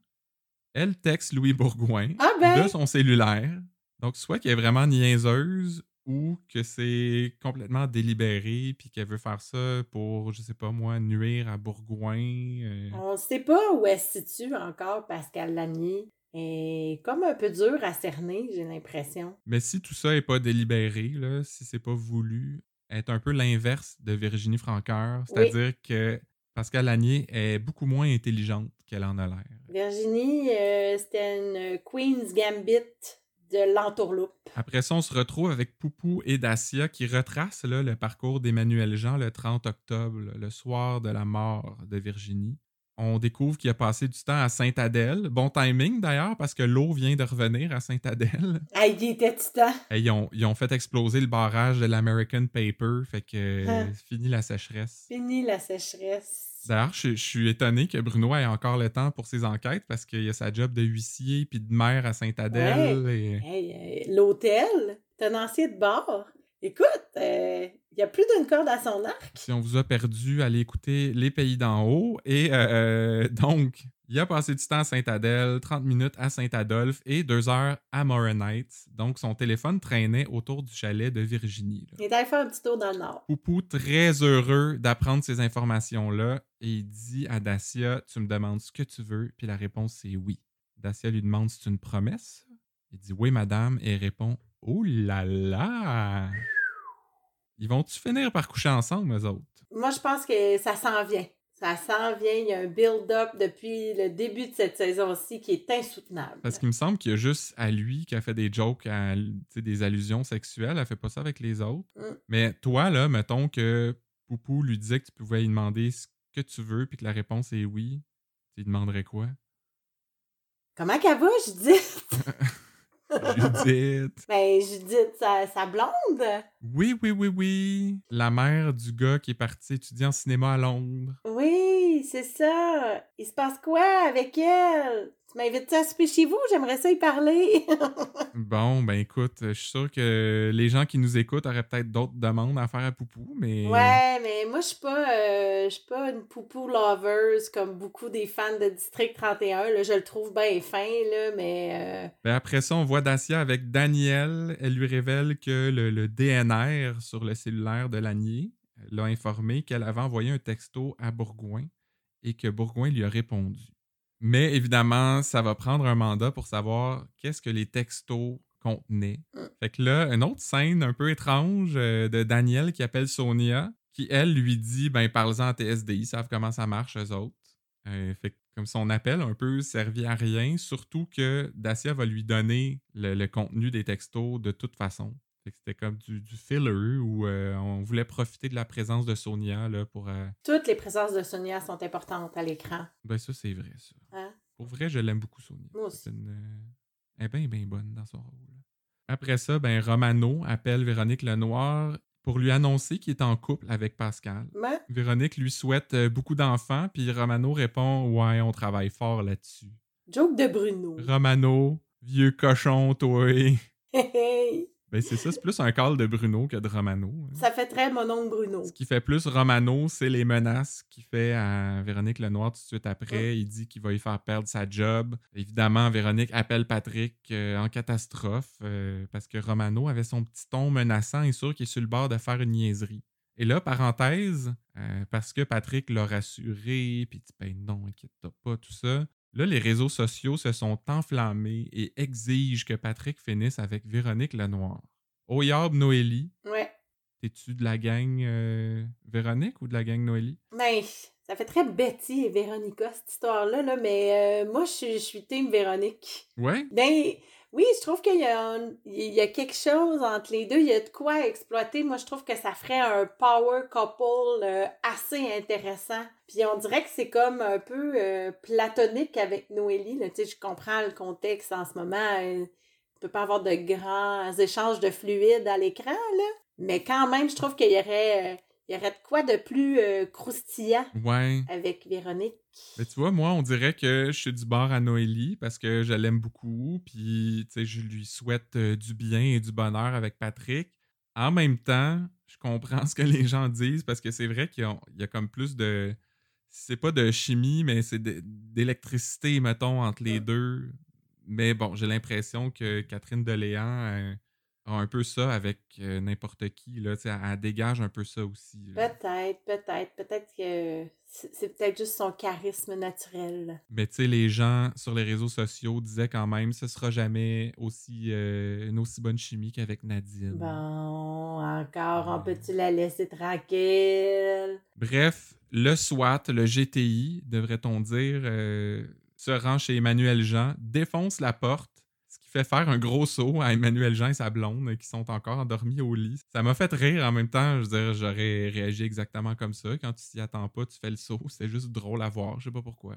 Elle texte Louis Bourgoin Ah ben! de son cellulaire. Donc, soit qu'elle est vraiment niaiseuse ou que c'est complètement délibéré puis qu'elle veut faire ça pour, je sais pas moi, nuire à Bourgoin. euh? On sait pas où elle se situe encore, Pascal Lanier. Est comme un peu dur à cerner, j'ai l'impression. Mais si tout ça est pas délibéré, là, si c'est pas voulu, elle est un peu l'inverse de Virginie Francoeur. C'est-à-dire que Pascal Lanier est beaucoup moins intelligente qu'elle en a l'air. Virginie, euh, c'était une Queen's Gambit de l'entourloupe. Après ça, on se retrouve avec Poupou et Dacia qui retracent là, le parcours d'Emmanuel Jean le 30 octobre, là, le soir de la mort de Virginie. On découvre qu'il a passé du temps à Sainte-Adèle. Bon timing d'ailleurs, parce que l'eau vient de revenir à Sainte-Adèle. Ah, il était titan. Et ils, ont, ils ont fait exploser le barrage de l'American Paper, fait que Hein. fini la sécheresse. Fini la sécheresse. D'ailleurs, je, je suis étonné que Bruno ait encore le temps pour ses enquêtes parce qu'il a sa job de huissier puis de maire à Sainte-Adèle. et- Hey, euh, l'hôtel, tenancier de bar. Écoute, euh, il y a plus d'une corde à son arc. Si on vous a perdu, allez écouter Les Pays d'en haut. Et euh, euh, donc, il a passé du temps à Sainte-Adèle, 30 minutes à Saint-Adolphe et 2 heures à Morin Heights. Donc, son téléphone traînait autour du chalet de Virginie. là. Il est allé faire un petit tour dans le nord. Poupou, très heureux d'apprendre ces informations-là, et il dit à Dacia Tu me demandes ce que tu veux, puis la réponse c'est oui. Dacia lui demande C'est une promesse Il dit Oui, madame, et répond Oh là là Ils vont-tu finir par coucher ensemble, eux autres? Moi, je pense que ça s'en vient. Ça s'en vient. Il y a un build-up depuis le début de cette saison-ci qui est insoutenable. Parce qu'il me semble qu'il y a juste à lui qui a fait des jokes, à, des allusions sexuelles. Elle fait pas ça avec les autres. Mm. Mais toi, là, mettons que Poupou lui disait que tu pouvais lui demander ce que tu veux, puis que la réponse est oui. Tu lui demanderais quoi? Comment qu'elle va, Judith? Judith. Ben, Judith, sa, sa blonde? Oui, oui, oui, oui. La mère du gars qui est parti étudier en cinéma à Londres. Oui, c'est ça. Il se passe quoi avec elle? Tu m'invites à souper chez vous? J'aimerais ça y parler. bon, ben écoute, je suis sûr que les gens qui nous écoutent auraient peut-être d'autres demandes à faire à Poupou, mais. Ouais, mais moi, je suis pas, euh, je suis pas une Poupou lovers comme beaucoup des fans de District 31. Là, je le trouve bien fin, là, mais. Euh, ben après ça, on voit Dacia avec Daniel. Elle lui révèle que le, le DNR sur le cellulaire de Lanier l'a informé qu'elle avait envoyé un texto à Bourgoin et que Bourgoin lui a répondu. Mais évidemment, ça va prendre un mandat pour savoir qu'est-ce que les textos contenaient. Mm. Fait que là, une autre scène un peu étrange euh, de Daniel qui appelle Sonia, qui elle lui dit ben parle-en à TSDI, ils savent comment ça marche eux autres. Euh, fait que comme son appel un peu servi à rien, surtout que Dacia va lui donner le contenu des textos de toute façon. C'était comme du, du filler où euh, on voulait profiter de la présence de Sonia là, pour. Euh, Toutes les présences de Sonia sont importantes à l'écran. Ben, ça, c'est vrai, ça. Hein? Pour vrai, je l'aime beaucoup, Sonia. Moi aussi. Euh, elle est bien, bien bonne dans son rôle. Après ça, ben, Romano appelle Véronique Lenoir pour lui annoncer qu'il est en couple avec Pascal. Véronique lui souhaite beaucoup d'enfants, puis Romano répond Ouais, on travaille fort là-dessus. Joke de Bruno. Romano, vieux cochon, toi. Hey, ben, c'est ça, c'est plus un call de Bruno que de Romano. Hein. Ça fait très mon oncle Bruno. Ce qui fait plus Romano, c'est les menaces qu'il fait à Véronique Lenoir tout de suite après. Il dit qu'il va y faire perdre sa job. Évidemment, Véronique appelle Patrick euh, en catastrophe euh, parce que Romano avait son petit ton menaçant et sûr qu'il est sur le bord de faire une niaiserie. Et là, parenthèse, euh, parce que Patrick l'a rassuré, puis dit ben non, inquiète pas, tout ça. Là, les réseaux sociaux se sont enflammés et exigent que Patrick finisse avec Véronique Lenoir. Oyab Noélie. Ouais. T'es-tu de la gang euh, Véronique ou de la gang Noélie? Ben, ça fait très Betty et Véronica, cette histoire-là, là, mais euh, moi, je suis team Véronique. Ouais? Ben, oui, je trouve qu'il y, a il y a quelque chose entre les deux. Il y a de quoi exploiter. Moi, je trouve que ça ferait un power couple euh, assez intéressant. Puis on dirait que c'est comme un peu euh, platonique avec Noélie. Tu sais, je comprends le contexte en ce moment. Euh, ne peut pas avoir de grands échanges de fluides à l'écran, là. Mais quand même, je trouve qu'il y aurait il y aurait de quoi de plus euh, croustillant avec Véronique. Mais tu vois, moi, on dirait que je suis du bord à Noélie parce que je l'aime beaucoup, puis je lui souhaite euh, du bien et du bonheur avec Patrick. En même temps, je comprends ce que les gens disent parce que c'est vrai qu'il y, a comme plus de. C'est pas de chimie, mais c'est d'électricité, mettons, entre les deux. Mais bon, j'ai l'impression que Catherine Deléan. Euh, un peu ça avec euh, n'importe qui. Là, elle, elle, dégage un peu ça aussi. Peut-être, peut-être. Peut-être que c'est peut-être juste son charisme naturel. Mais tu sais, les gens sur les réseaux sociaux disaient quand même ce sera jamais aussi euh, une aussi bonne chimie qu'avec Nadine. Bon, encore, on peut-tu la laisser tranquille? Bref, le SWAT, le GTI, devrait-on dire, euh, se rend chez Emmanuel Jean, défonce la porte fait faire un gros saut à Emmanuel Jean et sa blonde qui sont encore endormis au lit. Ça m'a fait rire en même temps. Je veux dire, j'aurais réagi exactement comme ça. Quand tu t'y attends pas, tu fais le saut. C'est juste drôle à voir. Je sais pas pourquoi.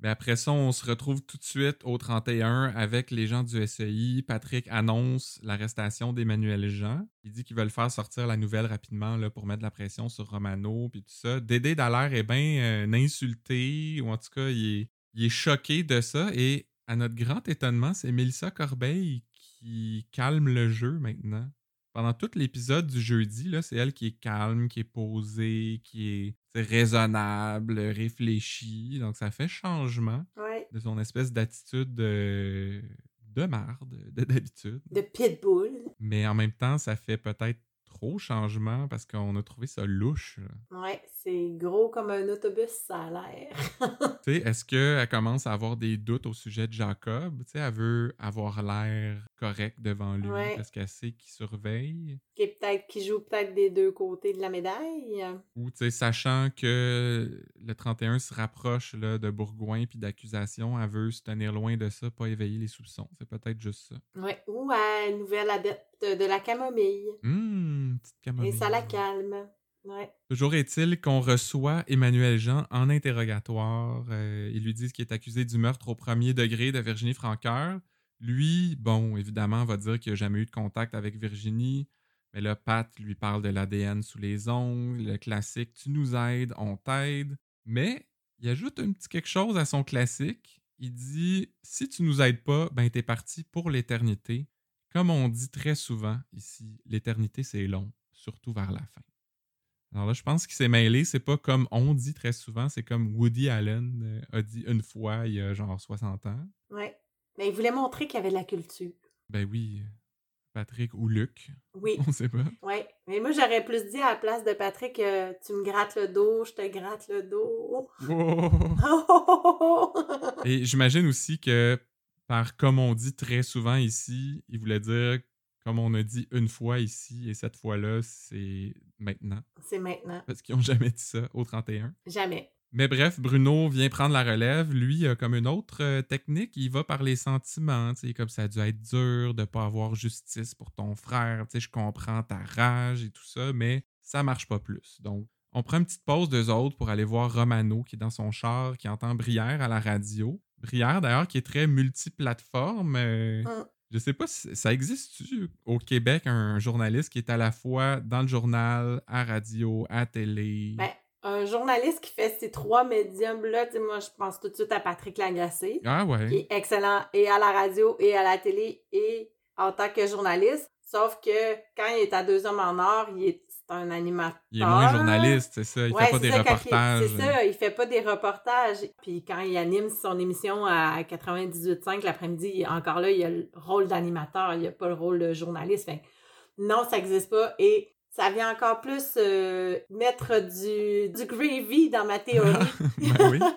Mais après ça, on se retrouve tout de suite au 31 avec les gens du SEI. Patrick annonce l'arrestation d'Emmanuel Jean. Il dit qu'ils veulent faire sortir la nouvelle rapidement là, pour mettre la pression sur Romano puis tout ça. Dédé Dallaire est bien euh, insulté, ou en tout cas, il est, il est choqué de ça. Et à notre grand étonnement, c'est Mélissa Corbeil qui calme le jeu maintenant. Pendant tout l'épisode du jeudi, c'est elle qui est calme, qui est posée, qui est raisonnable, réfléchie. Donc ça fait changement de son espèce d'attitude de, de marde, de d'habitude. De pitbull. Mais en même temps, ça fait peut-être trop changement parce qu'on a trouvé ça louche. Ouais, c'est gros comme un autobus, ça a l'air. tu sais, est-ce qu'elle commence à avoir des doutes au sujet de Jacob? Tu sais, elle veut avoir l'air correct devant lui parce qu'elle sait qu'il surveille. Qui, peut-être, qui joue peut-être des deux côtés de la médaille. Ou, tu sais, sachant que le 31 se rapproche là, de Bourgoin puis d'accusations, elle veut se tenir loin de ça, pas éveiller les soupçons. C'est peut-être juste ça. Ouais, ou à nouvelle adepte de la camomille. Hum, camomille. Et ça la calme. Toujours est-il qu'on reçoit Emmanuel Jean en interrogatoire. Euh, ils lui disent qu'il est accusé du meurtre au premier degré de Virginie Franqueur. Lui, bon, évidemment, va dire qu'il n'a jamais eu de contact avec Virginie. Mais là, Pat lui parle de l'ADN sous les ongles, le classique Tu nous aides, on t'aide. Mais il ajoute un petit quelque chose à son classique. Il dit Si tu nous aides pas, ben t'es parti pour l'éternité. Comme on dit très souvent ici, l'éternité c'est long, surtout vers la fin. Alors là, je pense qu'il s'est mêlé. C'est pas comme on dit très souvent, c'est comme Woody Allen euh, a dit une fois il y a genre 60 ans. Ouais. Mais il voulait montrer qu'il y avait de la culture. Ben oui, Patrick ou Luc. Oui. On sait pas. Oui. Mais moi, j'aurais plus dit à la place de Patrick euh, Tu me grattes le dos, je te gratte le dos. Et j'imagine aussi que, par comme on dit très souvent ici, il voulait dire, comme on a dit une fois ici, et cette fois-là, c'est maintenant. C'est maintenant. Parce qu'ils n'ont jamais dit ça au 31. Jamais. Mais bref, Bruno vient prendre la relève. Lui, comme une autre euh, technique. Il va par les sentiments. tu sais, Comme ça a dû être dur de pas avoir justice pour ton frère. Tu sais, Je comprends ta rage et tout ça, mais ça marche pas plus. Donc, on prend une petite pause d'eux autres pour aller voir Romano qui est dans son char, qui entend Brière à la radio. Brière, d'ailleurs, qui est très multiplateforme. euh, Mm. Je sais pas si ça existe au Québec un journaliste qui est à la fois dans le journal, à radio, à télé? Ben, un journaliste qui fait ces trois médiums-là, moi, je pense tout de suite à Patrick Lagacé, ah qui ouais. est excellent et à la radio et à la télé et en tant que journaliste. Sauf que quand il est à Deux Hommes en Or, il est, un animateur. Il est moins journaliste, c'est ça. Il Ouais, fait pas des ça, reportages. C'est ça, il fait pas des reportages. Puis quand il anime son émission à 98.5 l'après-midi, encore là, il a le rôle d'animateur, il a pas le rôle de journaliste. Fait non, ça existe pas. Et ça vient encore plus euh, mettre du, du gravy dans ma théorie. ben oui.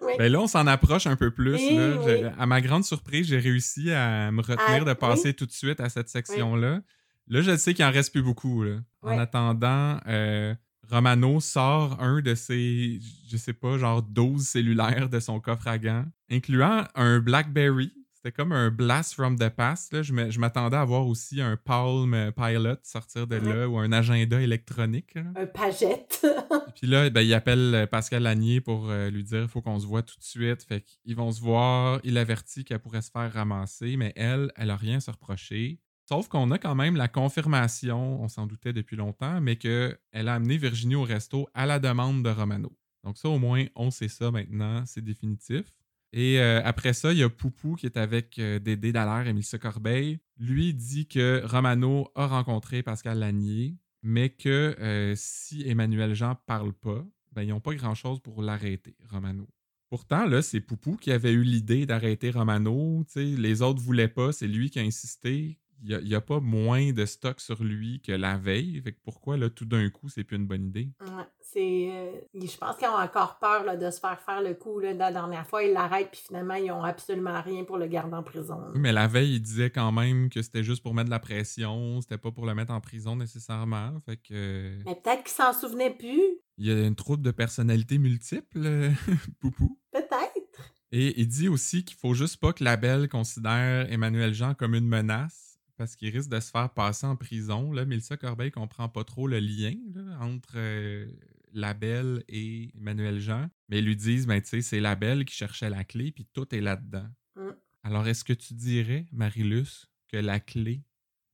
Oui. Ben là, on s'en approche un peu plus. Oui, là. oui. J'ai- À ma grande surprise, j'ai réussi à me retenir Ah, de passer tout de suite à cette section-là. Là, je sais qu'il en reste plus beaucoup. là. En attendant, euh, Romano sort un de ses, je sais pas, genre 12 cellulaires de son coffre à gants, incluant un BlackBerry. C'était comme un blast from the past. là. Je m'attendais à voir aussi un Palm Pilot sortir de là ou un agenda électronique. là. Un pagette. Puis là, ben, il appelle euh, Pascal Lanier pour euh, lui dire faut qu'on se voit tout de suite. Fait qu'ils vont se voir. Il avertit qu'elle pourrait se faire ramasser, mais elle, elle a rien à se reprocher. Sauf qu'on a quand même la confirmation, on s'en doutait depuis longtemps, mais qu'elle a amené Virginie au resto à la demande de Romano. Donc ça, au moins, on sait ça maintenant, c'est définitif. Et euh, après ça, il y a Poupou qui est avec euh, Dédé Dallaire et Mélissa Corbeil. Lui dit que Romano a rencontré Pascal Lanier, mais que euh, si Emmanuel Jean parle pas, ben, ils n'ont pas grand-chose pour l'arrêter, Romano. Pourtant, là, c'est Poupou qui avait eu l'idée d'arrêter Romano. Les autres voulaient pas, c'est lui qui a insisté. Il n'y a, pas moins de stock sur lui que la veille. Fait que pourquoi, là, tout d'un coup, c'est plus une bonne idée? Ouais, c'est, euh, je pense qu'ils ont encore peur là, de se faire faire le coup. Là, la dernière fois, ils l'arrêtent, puis finalement, ils ont absolument rien pour le garder en prison. Oui, mais la veille, il disait quand même que c'était juste pour mettre de la pression, c'était pas pour le mettre en prison nécessairement. Fait que. Mais peut-être qu'ils s'en souvenaient plus. Il y a une troupe de personnalités multiples, Poupou. Peut-être. Et il dit aussi qu'il faut juste pas que la belle considère Emmanuel Jean comme une menace parce qu'il risque de se faire passer en prison. Là, Mélissa Corbeil comprend pas trop le lien là, entre euh, la belle et Emmanuel Jean. Mais ils lui disent, ben tu sais, c'est la belle qui cherchait la clé, puis tout est là-dedans. Mm. Alors, est-ce que tu dirais, Marilus, que la clé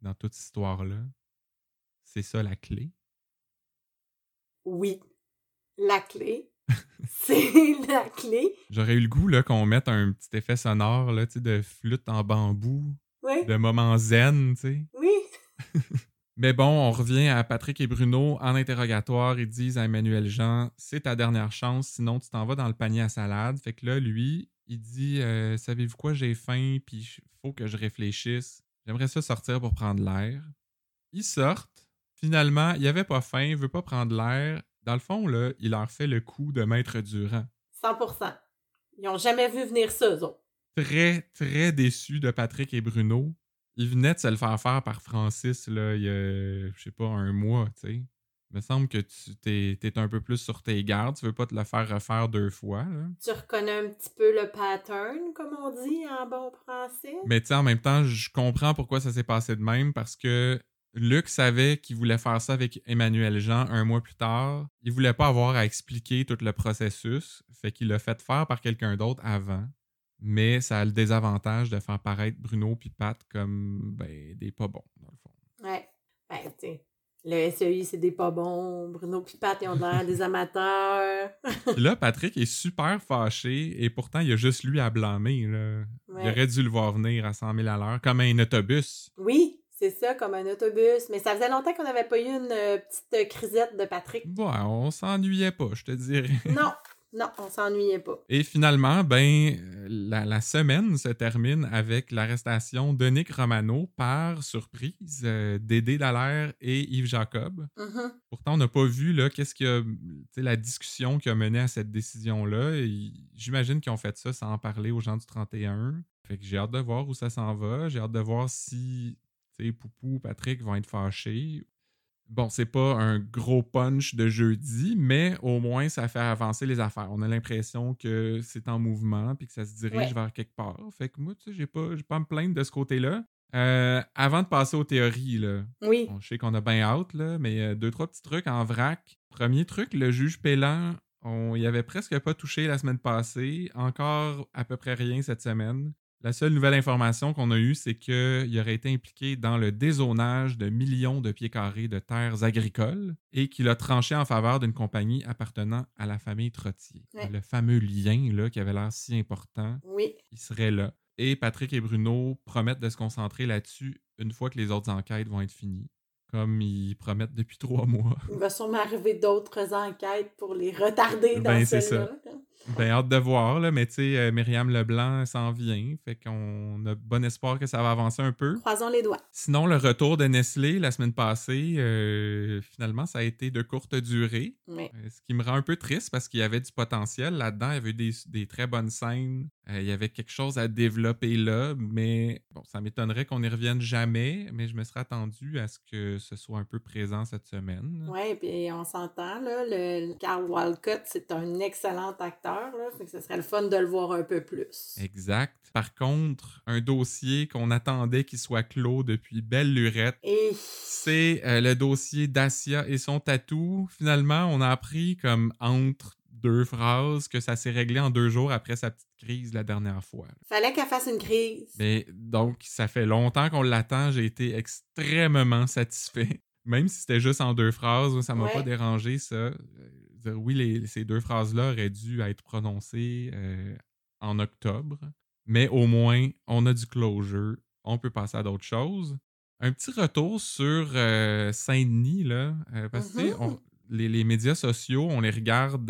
dans toute cette histoire-là, c'est ça la clé? Oui. La clé. c'est la clé. J'aurais eu le goût là, qu'on mette un petit effet sonore là, de flûte en bambou, Oui. de moment zen, tu sais. Oui. Mais bon, on revient à Patrick et Bruno en interrogatoire. Ils disent à Emmanuel Jean C'est ta dernière chance, sinon tu t'en vas dans le panier à salade. Fait que là, lui, il dit euh, Savez-vous quoi, j'ai faim, puis il faut que je réfléchisse. J'aimerais ça sortir pour prendre l'air. Ils sortent. Finalement, il avait pas faim, il veut pas prendre l'air. Dans le fond, là, il leur fait le coup de Maître Durand. 100% Ils ont jamais vu venir ça, eux autres. Très, très déçu de Patrick et Bruno. Il venait de se le faire faire par Francis, là, il y a, je sais pas, un mois, tu sais. Il me semble que tu t'es, t'es un peu plus sur tes gardes. Tu veux pas te le faire refaire deux fois, là. Tu reconnais un petit peu le pattern, comme on dit en bon français. Mais tu sais, en même temps, je comprends pourquoi ça s'est passé de même parce que Luc savait qu'il voulait faire ça avec Emmanuel Jean un mois plus tard. Il voulait pas avoir à expliquer tout le processus, fait qu'il l'a fait faire par quelqu'un d'autre avant. Mais ça a le désavantage de faire paraître Bruno puis Pat comme ben, des pas bons, dans le fond. Ouais. Ben, tu sais, Le SEI, c'est des pas bons. Bruno et Pat, ils ont l'air des amateurs. Puis là, Patrick est super fâché et pourtant, il y a juste lui à blâmer. Là. Ouais. Il aurait dû le voir venir à 100 000 à l'heure, comme un autobus. Oui, c'est ça, comme un autobus. Mais ça faisait longtemps qu'on n'avait pas eu une euh, petite euh, crisette de Patrick. Ouais, on s'ennuyait pas, je te dirais. Non, non, on s'ennuyait pas. Et finalement, ben, la, la semaine se termine avec l'arrestation de Nick Romano par surprise euh, Dédé Dallaire et Yves Jacob. Mhm. Pourtant, on n'a pas vu là, qu'est-ce que la discussion qui a mené à cette décision-là. J'imagine qu'ils ont fait ça sans en parler aux gens du 31. Fait que j'ai hâte de voir où ça s'en va. J'ai hâte de voir si Poupou ou Patrick vont être fâchés. Bon, c'est pas un gros punch de jeudi, mais au moins ça fait avancer les affaires. On a l'impression que c'est en mouvement puis que ça se dirige Ouais. vers quelque part. Fait que moi, tu sais, j'ai pas, j'ai pas à me plaindre de ce côté-là. Euh, avant de passer aux théories, là, Oui. Bon, je sais qu'on a bien hâte, là, mais euh, deux, trois petits trucs en vrac. Premier truc, le juge Pélan, on y avait presque pas touché la semaine passée. Encore à peu près rien cette semaine. La seule nouvelle information qu'on a eue, c'est qu'il aurait été impliqué dans le dézonage de millions de pieds carrés de terres agricoles et qu'il a tranché en faveur d'une compagnie appartenant à la famille Trottier. Ouais. Le fameux lien là, qui avait l'air si important, Oui. il serait là. Et Patrick et Bruno promettent de se concentrer là-dessus une fois que les autres enquêtes vont être finies. Comme ils promettent depuis trois mois. Il va sûrement arriver d'autres enquêtes pour les retarder dans Ben, celle-là. Ben, hâte de voir, là, mais tu sais, euh, Myriam Leblanc s'en vient. Fait qu'on a bon espoir que ça va avancer un peu. Croisons les doigts. Sinon, le retour de Nestlé la semaine passée, euh, finalement, ça a été de courte durée. Oui. Euh, Ce qui me rend un peu triste parce qu'il y avait du potentiel là-dedans. Il y avait des, des très bonnes scènes. Euh, il y avait quelque chose à développer là, mais bon, ça m'étonnerait qu'on n'y revienne jamais. Mais je me serais attendu à ce que ce soit un peu présent cette semaine. Oui, puis on s'entend, là. Le Carl Walcott, c'est un excellent acteur, là. Fait que ce serait le fun de le voir un peu plus. Exact. Par contre, un dossier qu'on attendait qu'il soit clos depuis belle lurette, Et c'est euh, le dossier d'Asia et son tatou. Finalement, on a appris comme entre deux phrases que ça s'est réglé en deux jours après sa petite crise la dernière fois. fallait qu'elle fasse une crise. Mais donc, ça fait longtemps qu'on l'attend. J'ai été extrêmement satisfait. Même si c'était juste en deux phrases, ça m'a Ouais. pas dérangé, ça. Dire, Oui, les- ces deux phrases-là auraient dû être prononcées euh, en octobre. Mais au moins, on a du closure. On peut passer à d'autres choses. Un petit retour sur euh, Saint-Denis, là. euh, parce que, Mhm. on- les, les médias sociaux, on les regarde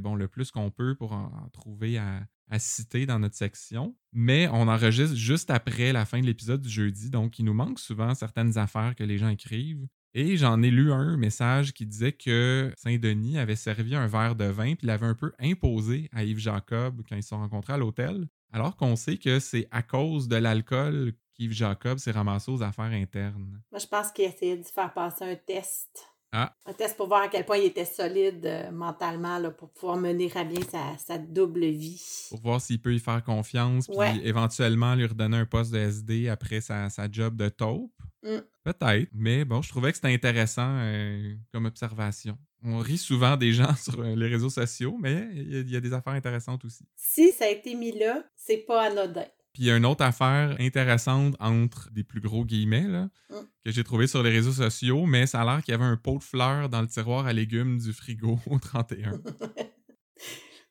bon, le plus qu'on peut pour en, en trouver à, à citer dans notre section. Mais on enregistre juste après la fin de l'épisode du jeudi, donc il nous manque souvent certaines affaires que les gens écrivent. Et j'en ai lu un message qui disait que Saint-Denis avait servi un verre de vin puis l'avait un peu imposé à Yves Jacob quand ils se sont rencontrés à l'hôtel. Alors qu'on sait que c'est à cause de l'alcool qu'Yves Jacob s'est ramassé aux affaires internes. Moi, je pense qu'il essayait de faire passer un test. Ah. Un test pour voir à quel point il était solide euh, mentalement là, pour pouvoir mener à bien sa, sa double vie. Pour voir s'il peut y faire confiance puis Ouais. éventuellement lui redonner un poste de SD après sa, sa job de taupe. Mm. Peut-être, mais bon, je trouvais que c'était intéressant euh, comme observation. On rit souvent des gens sur euh, les réseaux sociaux, mais il y, a- il y a des affaires intéressantes aussi. Si ça a été mis là, c'est pas anodin. Puis il y a une autre affaire intéressante entre des plus gros guillemets là, Mm. que j'ai trouvé sur les réseaux sociaux, mais ça a l'air qu'il y avait un pot de fleurs dans le tiroir à légumes du frigo au 31.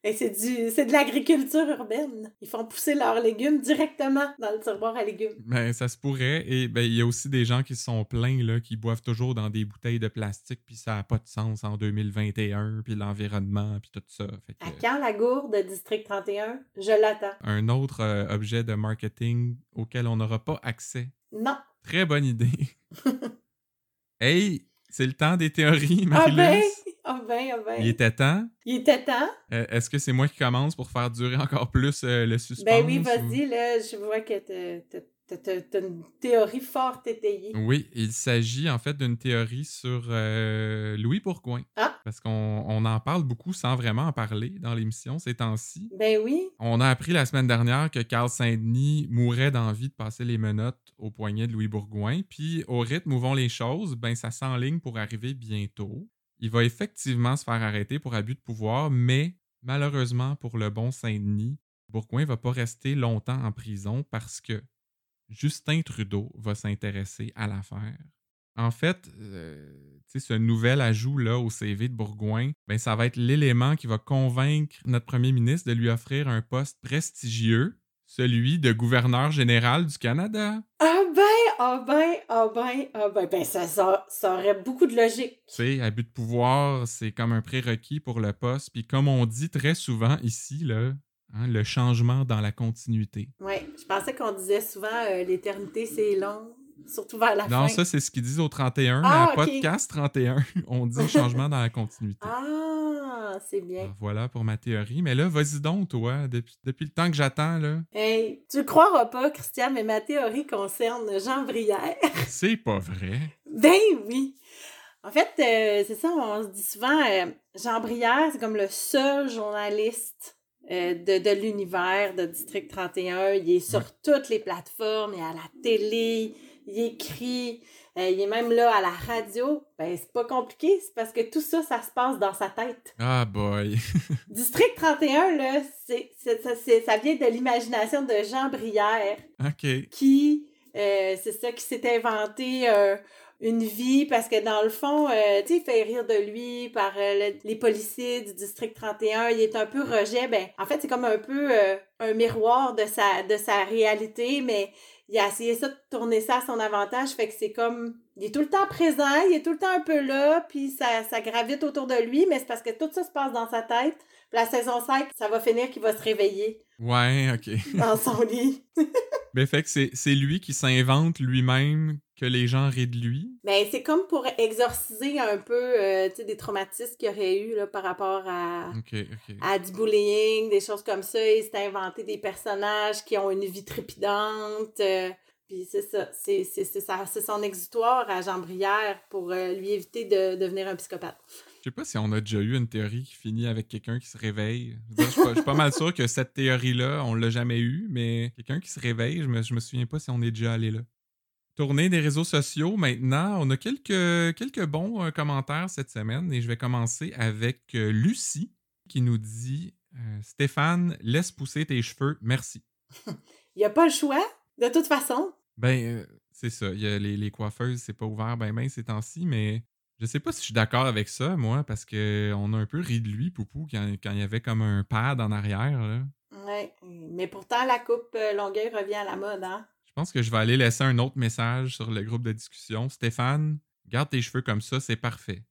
Et c'est du c'est de l'agriculture urbaine. Ils font pousser leurs légumes directement dans le tiroir à légumes. Ben, ça se pourrait. Et ben, il y a aussi des gens qui se sont plaints, là, qui boivent toujours dans des bouteilles de plastique, puis ça n'a pas de sens en 2021, puis l'environnement, puis tout ça. Fait que, À quand la gourde de District 31? Je l'attends. un autre euh, objet de marketing auquel on n'aura pas accès. Non. Très bonne idée. hey, c'est le temps des théories, Ah Marie-Lise. ben! Ah ben, ah ben. Il était temps. Il était temps. Euh, Est-ce que c'est moi qui commence pour faire durer encore plus euh, le suspense? Ben oui, ou- vas-y, là, je vois que t'as- une théorie forte étayée. Oui, il s'agit en fait d'une théorie sur euh, Louis Bourgoin. Ah. Parce qu'on on en parle beaucoup sans vraiment en parler dans l'émission ces temps-ci. Ben oui. On a appris la semaine dernière que Carl Saint-Denis mourait d'envie de passer les menottes au poignet de Louis Bourgoin. Puis au rythme où vont les choses, ben ça s'enligne pour arriver bientôt. Il va effectivement se faire arrêter pour abus de pouvoir, mais malheureusement pour le bon Saint-Denis, Bourgoin va pas rester longtemps en prison parce que Justin Trudeau va s'intéresser à l'affaire. En fait, euh, ce nouvel ajout là au CV de Bourgoin, ben ça va être l'élément qui va convaincre notre premier ministre de lui offrir un poste prestigieux, celui de gouverneur général du Canada. Ah ben, ah ben, ah ben, ah ben, ben ça, ça, ça aurait beaucoup de logique. Tu sais, abus de pouvoir, c'est comme un prérequis pour le poste. Puis comme on dit très souvent ici, là, hein, le changement dans la continuité. Oui, je pensais qu'on disait souvent euh, l'éternité, c'est long, surtout vers la fin. Non, ça, c'est ce qu'ils disent au 31, Ah, mais à podcast 31, on dit changement dans la continuité. Ah, c'est bien. Alors, Voilà pour ma théorie. Mais là, vas-y donc, toi, depuis, depuis le temps que j'attends, là. Hey, tu le croiras pas, Christian, mais ma théorie concerne Jean Brière. C'est pas vrai. Ben oui! En fait, euh, c'est ça, on se dit souvent, euh, Jean Brière, c'est comme le seul journaliste euh, de, de l'univers de District 31. Il est sur Ouais. toutes les plateformes, il est à la télé, il écrit, euh, il est même là à la radio. Ben, c'est pas compliqué, c'est parce que tout ça, ça se passe dans sa tête. Ah, boy. District 31, là, c'est, ça, c'est- ça vient de l'imagination de Jean Brière OK. qui, euh, c'est ça, qui s'est inventé une vie parce que dans le fond, euh, tu sais, il fait rire de lui par euh, le- les policiers du district 31. Il est un peu rejet. Ben, en fait, c'est comme un peu euh, un miroir de sa, de sa réalité, mais il a essayé ça de tourner ça à son avantage. Fait que c'est comme, il est tout le temps présent, il est tout le temps un peu là, puis ça, ça gravite autour de lui, mais c'est parce que tout ça se passe dans sa tête. Puis la saison 5, ça va finir qu'il va se réveiller Ouais, OK. dans son lit. Mais fait que c'est lui qui s'invente lui-même que les gens rient de lui? Ben, c'est comme pour exorciser un peu euh, des traumatismes qu'il y aurait eu là, par rapport à, à du bullying, des choses comme ça. Il s'est inventé des personnages qui ont une vie trépidante. euh, puis c'est ça, c'est c'est- c'est ça- c'est son exutoire à Jean Brière pour euh, lui éviter de devenir un psychopathe. Je sais pas si on a déjà eu une théorie qui finit avec quelqu'un qui se réveille. Suis pas, je suis pas mal sûr que cette théorie-là, on l'a jamais eue, mais quelqu'un qui se réveille, je me, je me souviens pas si on est déjà allé là. Tournée des réseaux sociaux maintenant. On a quelques, quelques bons euh, commentaires cette semaine et je vais commencer avec euh, Lucie qui nous dit euh, Stéphane, laisse pousser tes cheveux, merci. Il n'y a pas le choix, de toute façon. Ben, c'est ça. Il y a les, les coiffeuses, c'est pas ouvert ben ben ces temps-ci, mais je sais pas si je suis d'accord avec ça, moi, parce que on a un peu ri de lui, Poupou, quand, quand il y avait comme un pad en arrière. Là. Ouais. Mais pourtant, la coupe Longueuil revient à la mode, hein? Je pense que je vais aller laisser un autre message sur le groupe de discussion. Stéphane, garde tes cheveux comme ça, c'est parfait.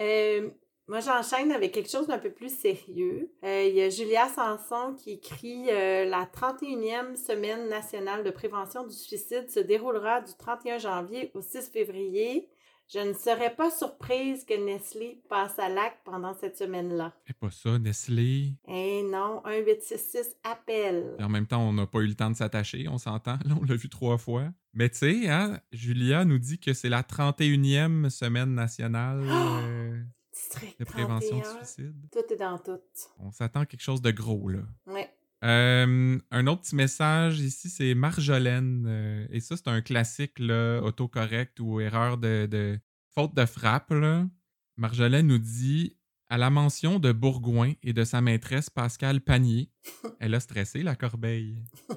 Euh, moi, j'enchaîne avec quelque chose d'un peu plus sérieux. Euh, Il y a Julia Sanson qui écrit euh, La 31e semaine nationale de prévention du suicide se déroulera du 31 janvier au 6 février. Je ne serais pas surprise que Nestlé passe à l'acte pendant cette semaine-là. Fais pas ça, Nestlé. Eh non, 1866 appelle. Et en même temps, on n'a pas eu le temps de s'attacher, on s'entend. Là, on l'a vu trois fois. Mais tu sais, hein, Julia nous dit que c'est la 31e semaine nationale euh, District de prévention 31. du suicide. Tout est dans tout. On s'attend à quelque chose de gros, là. Ouais. Euh, un autre petit message ici, c'est Marjolaine. euh, et ça, c'est un classique, là, autocorrect ou erreur de, de- faute de frappe. Là. Marjolaine nous dit à la mention de Bourgoin et de sa maîtresse Pascal Panier, elle a stressé la corbeille.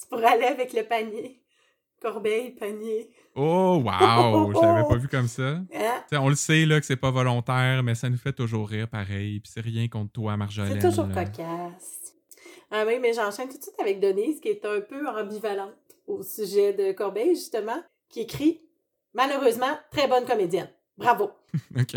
Tu pourrais aller avec le panier. Corbeille, panier. Oh, wow! Je l'avais pas vu comme ça. Hein? On le sait là, que c'est pas volontaire, mais ça nous fait toujours rire pareil. Puis c'est rien contre toi, Marjolaine. C'est toujours là. cocasse. Ah oui, mais j'enchaîne tout de suite avec Denise, qui est un peu ambivalente au sujet de Corbeil, justement, qui écrit Malheureusement, très bonne comédienne. Bravo. OK.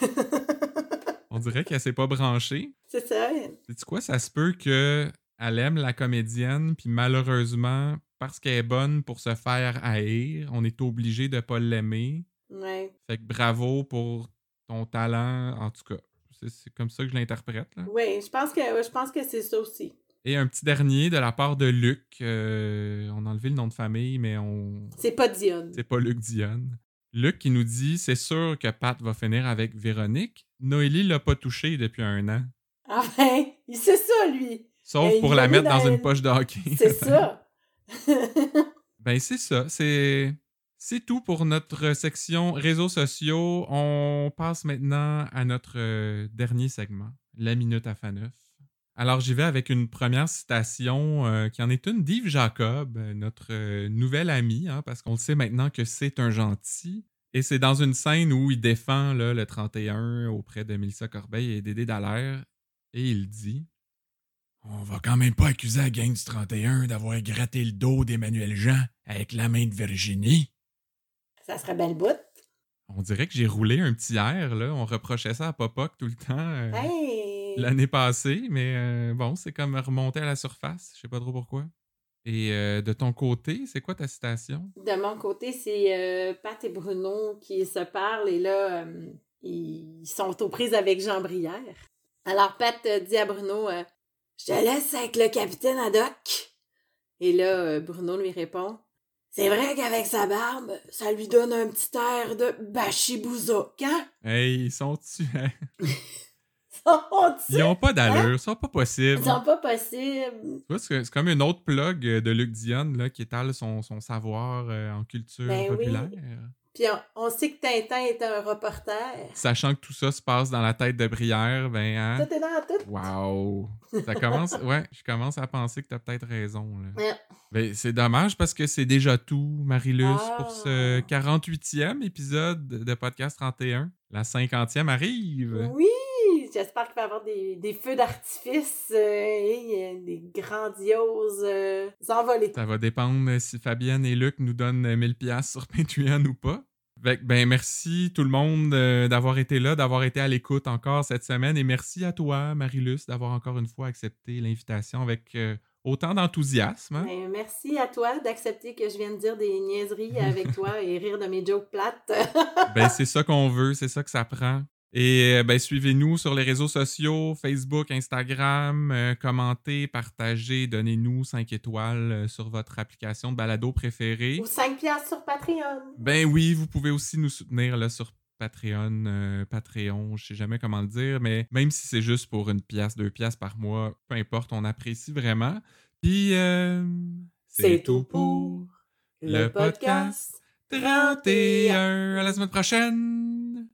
On dirait qu'elle s'est pas branchée. C'est ça. Sais-tu quoi? Ça se peut que elle aime la comédienne, puis malheureusement, parce qu'elle est bonne pour se faire haïr, on est obligé de pas l'aimer. Ouais. Fait que bravo pour ton talent, en tout cas. C'est- C'est comme ça que je l'interprète. Oui, je pense que je pense que c'est ça aussi. Et un petit dernier de la part de Luc. euh, on a enlevé le nom de famille, mais on. C'est pas Dionne. C'est pas Luc Dionne. Luc qui nous dit c'est sûr que Pat va finir avec Véronique. Noélie l'a pas touché depuis un an. Enfin, il sait ça, lui. Sauf Et pour la mettre dans dans une poche de hockey. C'est ça. Ben c'est ça, c'est c'est tout pour notre section réseaux sociaux. On passe maintenant à notre euh, dernier segment, la minute à Faneuf. Alors, j'y vais avec une première citation euh, qui en est une d'Yves Jacob, euh, notre euh, nouvel ami, hein, parce qu'on sait maintenant que c'est un gentil. Et c'est dans une scène où il défend là, le 31 auprès de Mélissa Corbeil et Dédé Dallaire. Et il dit On va quand même pas accuser la gang du 31 d'avoir gratté le dos d'Emmanuel Jean avec la main de Virginie. Ça serait belle bout. On dirait que j'ai roulé un petit air, là. On reprochait ça à Popoc tout le temps. euh, Hey! L'année passée, mais euh, bon, c'est comme remonter à la surface. Je sais pas trop pourquoi. Et euh, de ton côté, c'est quoi ta citation? De mon côté, c'est euh, Pat et Bruno qui se parlent et là, euh, ils sont aux prises avec Jean Brière. Alors Pat dit à Bruno Je te laisse avec le capitaine Haddock. Et là, Bruno lui répond C'est vrai qu'avec sa barbe, ça lui donne un petit air de bachibouzouk, hein? Hey, ils sont-tu... Oh, Ils ont pas d'allure, ça pas possible. Ils sont pas possibles. Tu c'est comme une autre plug euh, de Luc Dionne là, qui étale son, son savoir euh, en culture Ben oui. populaire. Puis on, on sait que Tintin est un reporter. Sachant que tout ça se passe dans la tête de Brière, ben hein? Tout est dans tout. Wow! Ça commence... Ouais, je commence à penser que t'as peut-être raison. Là. Ben, c'est dommage parce que c'est déjà tout, Marilus, Ah. pour ce 48e épisode de Podcast 31. La 50e arrive. Oui, j'espère qu'il va y avoir des, des feux d'artifice euh, et euh, des grandioses euh, envolées. Ça va dépendre si Fabienne et Luc nous donnent 1000 pièces sur Patreon ou pas. Ben merci tout le monde d'avoir été là, d'avoir été à l'écoute encore cette semaine et merci à toi Marilus d'avoir encore une fois accepté l'invitation avec autant d'enthousiasme. hein. Ben, merci à toi d'accepter que je vienne dire des niaiseries avec toi et rire de mes jokes plates. ben, c'est ça qu'on veut, c'est ça que ça prend. Et euh, ben, suivez-nous sur les réseaux sociaux, Facebook, Instagram, euh, commentez, partagez, donnez-nous 5 étoiles euh, sur votre application de balado préférée. Ou 5 piastres sur Patreon. Ben oui, vous pouvez aussi nous soutenir là, sur Patreon, euh, Patreon, je sais jamais comment le dire, mais même si c'est juste pour une pièce, deux pièces par mois, peu importe, on apprécie vraiment. Puis, C'est tout pour le podcast 31. À la semaine prochaine!